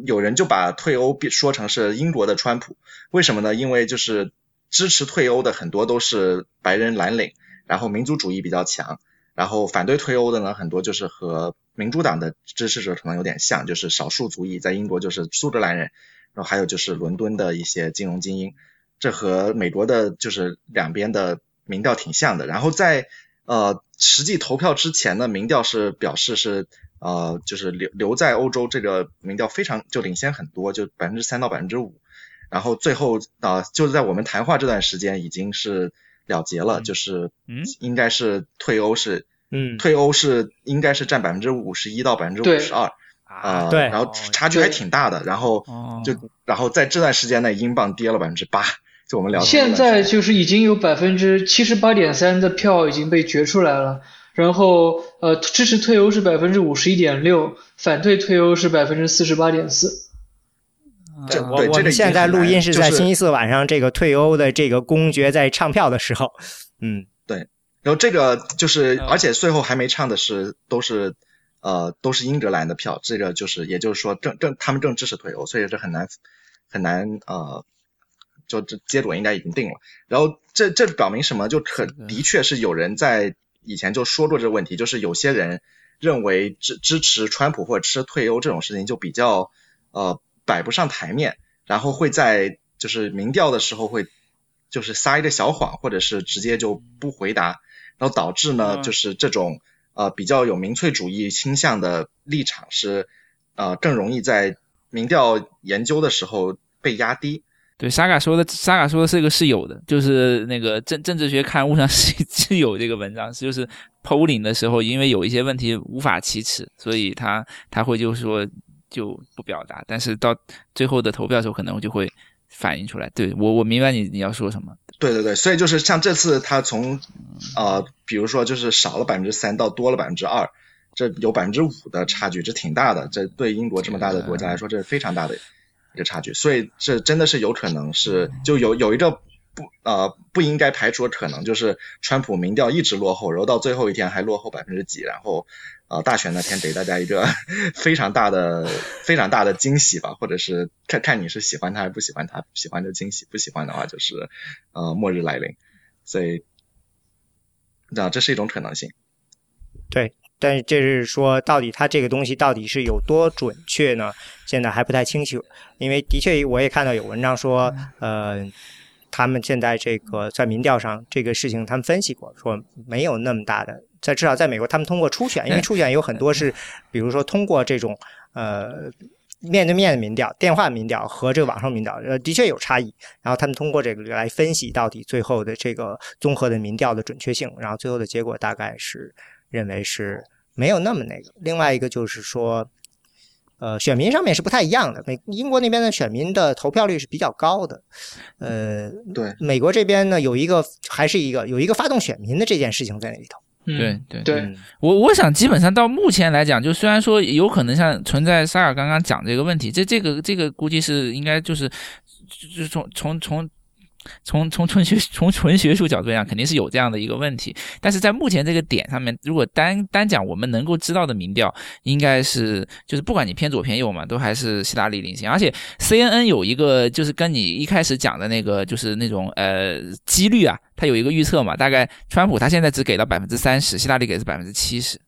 有人就把退欧说成是英国的川普，为什么呢？因为就是支持退欧的很多都是白人蓝领，然后民族主义比较强，然后反对退欧的呢很多就是和民主党的支持者可能有点像，就是少数族裔，在英国就是苏格兰人，然后还有就是伦敦的一些金融精英，这和美国的就是两边的民调挺像的，然后在。呃，实际投票之前呢，民调是表示是呃，就是留留在欧洲这个民调非常就领先很多，就百分之三到百分之五。然后最后啊，就是在我们谈话这段时间已经是了结了，就是嗯，应该是退欧是嗯，退欧是应该是占百分之五十一到百分之五十二啊，对，然后差距还挺大的。然后就然后在这段时间内，英镑跌了百分之八。就我们聊，现在就是已经有百分之七十八点三的票已经被决出来了，然后呃支持退欧是百分之五十一点六，反对退欧是百分之四十八点四。这我我们现在录音是在星期四晚上，这个退欧的这个公爵在唱票的时候，嗯，对，然后这个就是而且最后还没唱的是都是呃都是英格兰的票，这个就是也就是说正正他们正支持退欧，所以这很难很难呃。就这接主应该已经定了，然后这这表明什么？就可的确是有人在以前就说过这个问题，就是有些人认为支支持川普或者支持退欧这种事情就比较呃摆不上台面，然后会在就是民调的时候会就是撒一个小谎，或者是直接就不回答，然后导致呢就是这种呃比较有民粹主义倾向的立场是呃更容易在民调研究的时候被压低。对，沙嘎说的，沙嘎说的这个是有的，就是那个政政治学刊物上是 是有这个文章，就是 polling 的时候，因为有一些问题无法启齿，所以他他会就说就不表达，但是到最后的投票的时候，可能就会反映出来。对我我明白你你要说什么。对对对，所以就是像这次他从呃，比如说就是少了百分之三到多了百分之二。这有百分之五的差距，这挺大的。这对英国这么大的国家来说，这是非常大的一个差距。所以这真的是有可能是就有有一个不呃不应该排除的可能，就是川普民调一直落后，然后到最后一天还落后百分之几，然后呃大选那天给大家一个 非常大的非常大的惊喜吧，或者是看看你是喜欢他还是不喜欢他，喜欢就惊喜，不喜欢的话就是呃末日来临。所以啊，这是一种可能性。对。但是这是说，到底它这个东西到底是有多准确呢？现在还不太清楚。因为的确，我也看到有文章说，呃，他们现在这个在民调上这个事情，他们分析过，说没有那么大的。在至少在美国，他们通过初选，因为初选有很多是，比如说通过这种呃面对面的民调、电话民调和这个网上民调，呃，的确有差异。然后他们通过这个来分析到底最后的这个综合的民调的准确性，然后最后的结果大概是。认为是没有那么那个。另外一个就是说，呃，选民上面是不太一样的。美英国那边的选民的投票率是比较高的，呃，对。美国这边呢，有一个还是一个有一个发动选民的这件事情在那里头。对对对，我我想基本上到目前来讲，就虽然说有可能像存在沙尔刚刚讲这个问题，这这个这个估计是应该就是就是从从从。从从纯学 从纯学术角度来讲，肯定是有这样的一个问题。但是在目前这个点上面，如果单单讲我们能够知道的民调，应该是就是不管你偏左偏右嘛，都还是希拉里领先。而且 C N N 有一个就是跟你一开始讲的那个就是那种呃几率啊，它有一个预测嘛，大概川普他现在只给到百分之三十，希拉里给是百分之七十。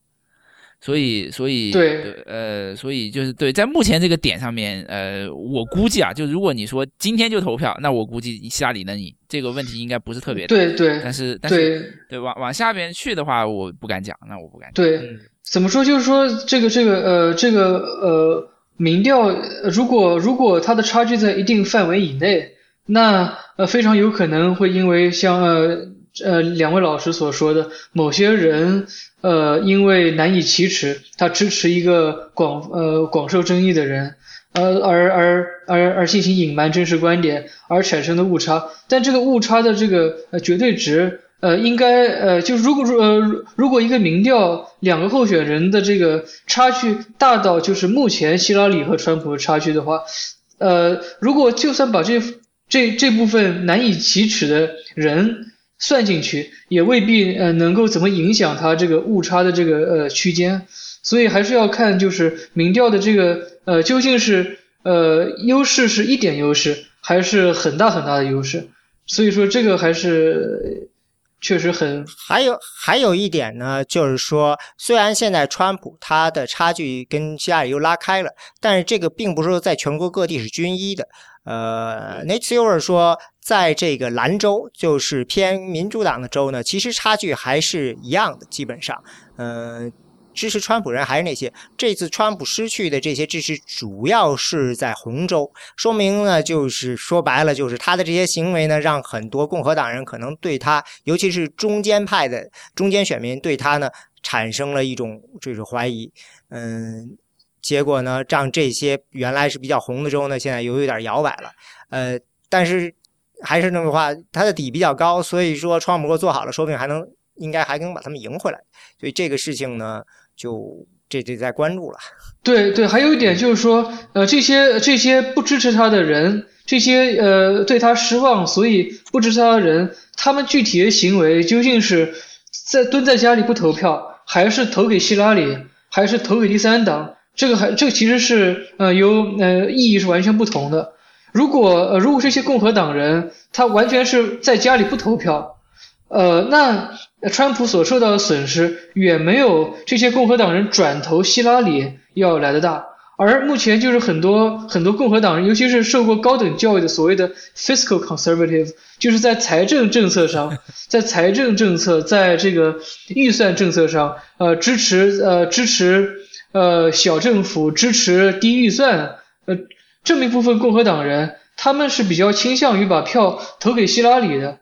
所以，所以，对，呃，所以就是对，在目前这个点上面，呃，我估计啊，就如果你说今天就投票，那我估计希拉里能赢，这个问题应该不是特别大。对对。但是，但是，对，往往下边去的话，我不敢讲，那我不敢讲。对，怎么说？就是说，这个，这个，呃，这个，呃，民调，如果如果它的差距在一定范围以内，那呃，非常有可能会因为像呃呃两位老师所说的某些人。呃，因为难以启齿，他支持一个广呃广受争议的人，呃而而而而进行隐瞒真实观点而产生的误差，但这个误差的这个呃绝对值，呃应该呃就如果说呃如果一个民调两个候选人的这个差距大到就是目前希拉里和川普的差距的话，呃如果就算把这这这部分难以启齿的人。算进去也未必呃能够怎么影响它这个误差的这个呃区间，所以还是要看就是民调的这个呃究竟是呃优势是一点优势还是很大很大的优势，所以说这个还是确实很还有还有一点呢，就是说虽然现在川普他的差距跟希拉里又拉开了，但是这个并不是说在全国各地是均一的。呃，Nate Silver 说。在这个兰州，就是偏民主党的州呢，其实差距还是一样的，基本上，呃，支持川普人还是那些。这次川普失去的这些支持，主要是在红州，说明呢，就是说白了，就是他的这些行为呢，让很多共和党人可能对他，尤其是中间派的中间选民对他呢，产生了一种这种怀疑。嗯，结果呢，让这些原来是比较红的州呢，现在又有点摇摆了。呃，但是。还是那句话，他的底比较高，所以说川普做好了，说不定还能，应该还能把他们赢回来。所以这个事情呢，就这这在关注了。对对，还有一点就是说，呃，这些这些不支持他的人，这些呃对他失望，所以不支持他的人，他们具体的行为究竟是在蹲在家里不投票，还是投给希拉里，还是投给第三党？这个还这个其实是呃有呃意义是完全不同的。如果呃，如果这些共和党人他完全是在家里不投票，呃，那川普所受到的损失远没有这些共和党人转投希拉里要来的大。而目前就是很多很多共和党人，尤其是受过高等教育的所谓的 fiscal conservative，就是在财政政策上，在财政政策在这个预算政策上，呃，支持呃支持呃小政府，支持低预算，呃。这么一部分共和党人，他们是比较倾向于把票投给希拉里的。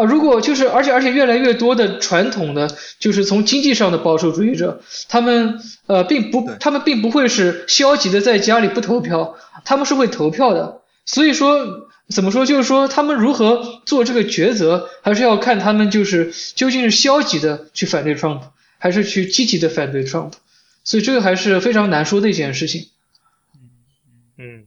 啊，如果就是，而且而且越来越多的传统的，就是从经济上的保守主义者，他们呃并不，他们并不会是消极的在家里不投票，他们是会投票的。所以说，怎么说，就是说他们如何做这个抉择，还是要看他们就是究竟是消极的去反对 Trump，还是去积极的反对 Trump。所以这个还是非常难说的一件事情。嗯，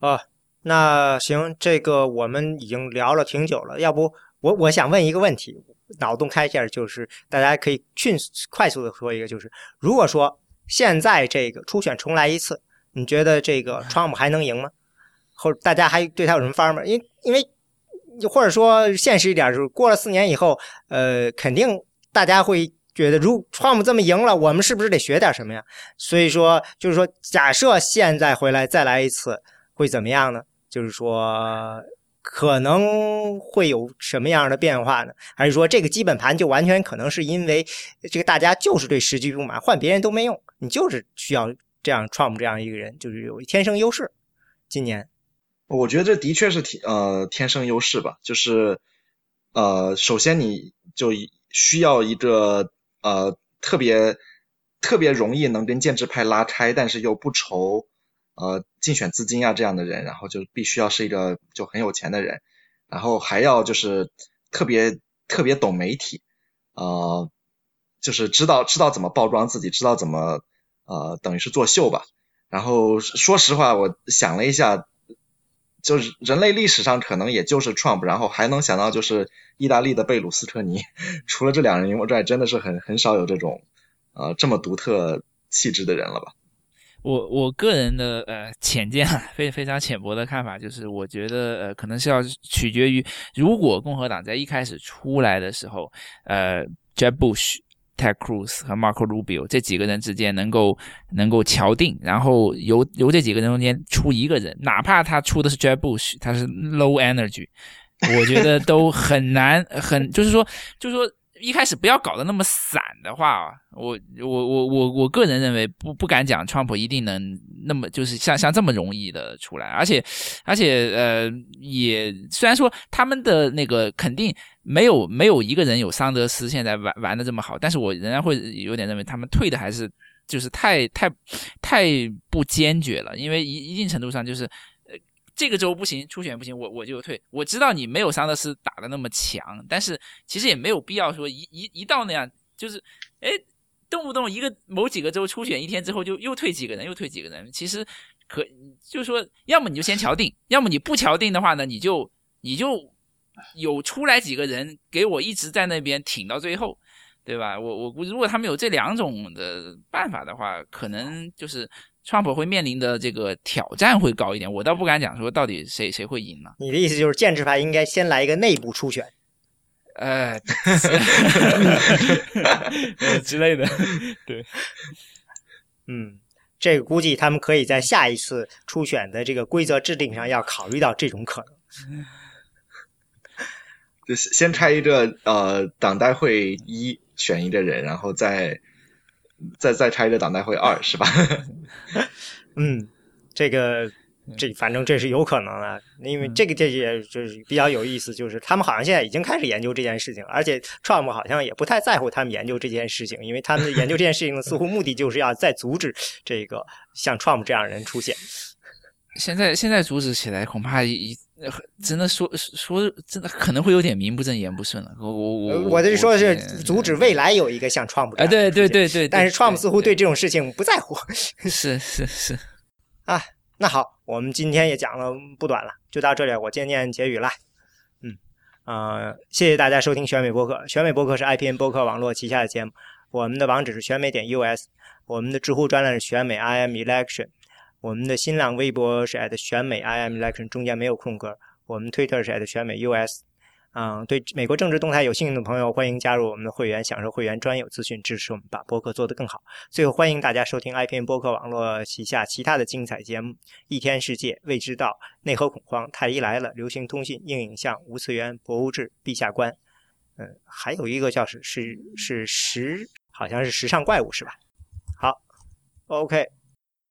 啊。那行，这个我们已经聊了挺久了，要不我我想问一个问题，脑洞开一下，就是大家可以迅速快速的说一个，就是如果说现在这个初选重来一次，你觉得这个 Trump 还能赢吗？或者大家还对他有什么方吗？因因为或者说现实一点，就是过了四年以后，呃，肯定大家会觉得，如 Trump 这么赢了，我们是不是得学点什么呀？所以说，就是说，假设现在回来再来一次，会怎么样呢？就是说，可能会有什么样的变化呢？还是说这个基本盘就完全可能是因为这个大家就是对时局不满，换别人都没用，你就是需要这样 Trump 这样一个人，就是有天生优势。今年，我觉得这的确是天呃天生优势吧，就是呃首先你就需要一个呃特别特别容易能跟建制派拉开，但是又不愁。呃，竞选资金啊这样的人，然后就必须要是一个就很有钱的人，然后还要就是特别特别懂媒体，呃，就是知道知道怎么包装自己，知道怎么呃等于是作秀吧。然后说实话，我想了一下，就是人类历史上可能也就是 Trump，然后还能想到就是意大利的贝鲁斯科尼，除了这两人以外，真的是很很少有这种呃这么独特气质的人了吧。我我个人的呃浅见，非非常浅薄的看法，就是我觉得呃可能是要取决于，如果共和党在一开始出来的时候，呃，Jeb Bush、Ted Cruz 和 Marco Rubio 这几个人之间能够能够敲定，然后由由这几个人中间出一个人，哪怕他出的是 Jeb Bush，他是 low energy，我觉得都很难，很就是说就是说。一开始不要搞得那么散的话，我我我我我个人认为不不敢讲川普一定能那么就是像像这么容易的出来，而且而且呃也虽然说他们的那个肯定没有没有一个人有桑德斯现在玩玩的这么好，但是我仍然会有点认为他们退的还是就是太太太不坚决了，因为一一定程度上就是。这个州不行，初选不行，我我就退。我知道你没有桑德斯打的那么强，但是其实也没有必要说一一一到那样，就是哎，动不动一个某几个州初选一天之后就又退几个人，又退几个人。其实可就说，要么你就先敲定，要么你不敲定的话呢，你就你就有出来几个人给我一直在那边挺到最后，对吧？我我估计如果他们有这两种的办法的话，可能就是。川普会面临的这个挑战会高一点，我倒不敢讲说到底谁谁会赢呢？你的意思就是建制派应该先来一个内部初选，呃，之类的，对，嗯，这个估计他们可以在下一次初选的这个规则制定上要考虑到这种可能，就先拆一个呃党代会一选一个人，然后再。再再拆一个党代会二是吧？嗯，这个这反正这是有可能的，因为这个这也就是比较有意思，就是他们好像现在已经开始研究这件事情，而且 Trump 好像也不太在乎他们研究这件事情，因为他们研究这件事情 似乎目的就是要再阻止这个像 Trump 这样人出现。现在现在阻止起来恐怕一。真的说说真的可能会有点名不正言不顺了。我我我我这说的是阻止未来有一个像 Trump 哎，对对对对，但是 Trump 似乎对这种事情不在乎。是是是啊，那好，我们今天也讲了不短了，就到这里，我渐渐结语了。嗯啊，谢谢大家收听选美播客。选美播客是 IPN 播客网络旗下的节目，我们的网址是选美点 US，我们的知乎专栏是选美 IM Election。我们的新浪微博是 at 选美 i m election，中间没有空格。我们推特是 at 选美 US。嗯，对美国政治动态有兴趣的朋友，欢迎加入我们的会员，享受会员专有资讯，支持我们把播客做得更好。最后，欢迎大家收听 iPN 播客网络旗下其他的精彩节目：一天世界、未知道、内核恐慌、太医来了、流行通信、硬影像、无次元、博物志、陛下观。嗯，还有一个叫是是是时，好像是时尚怪物是吧？好，OK。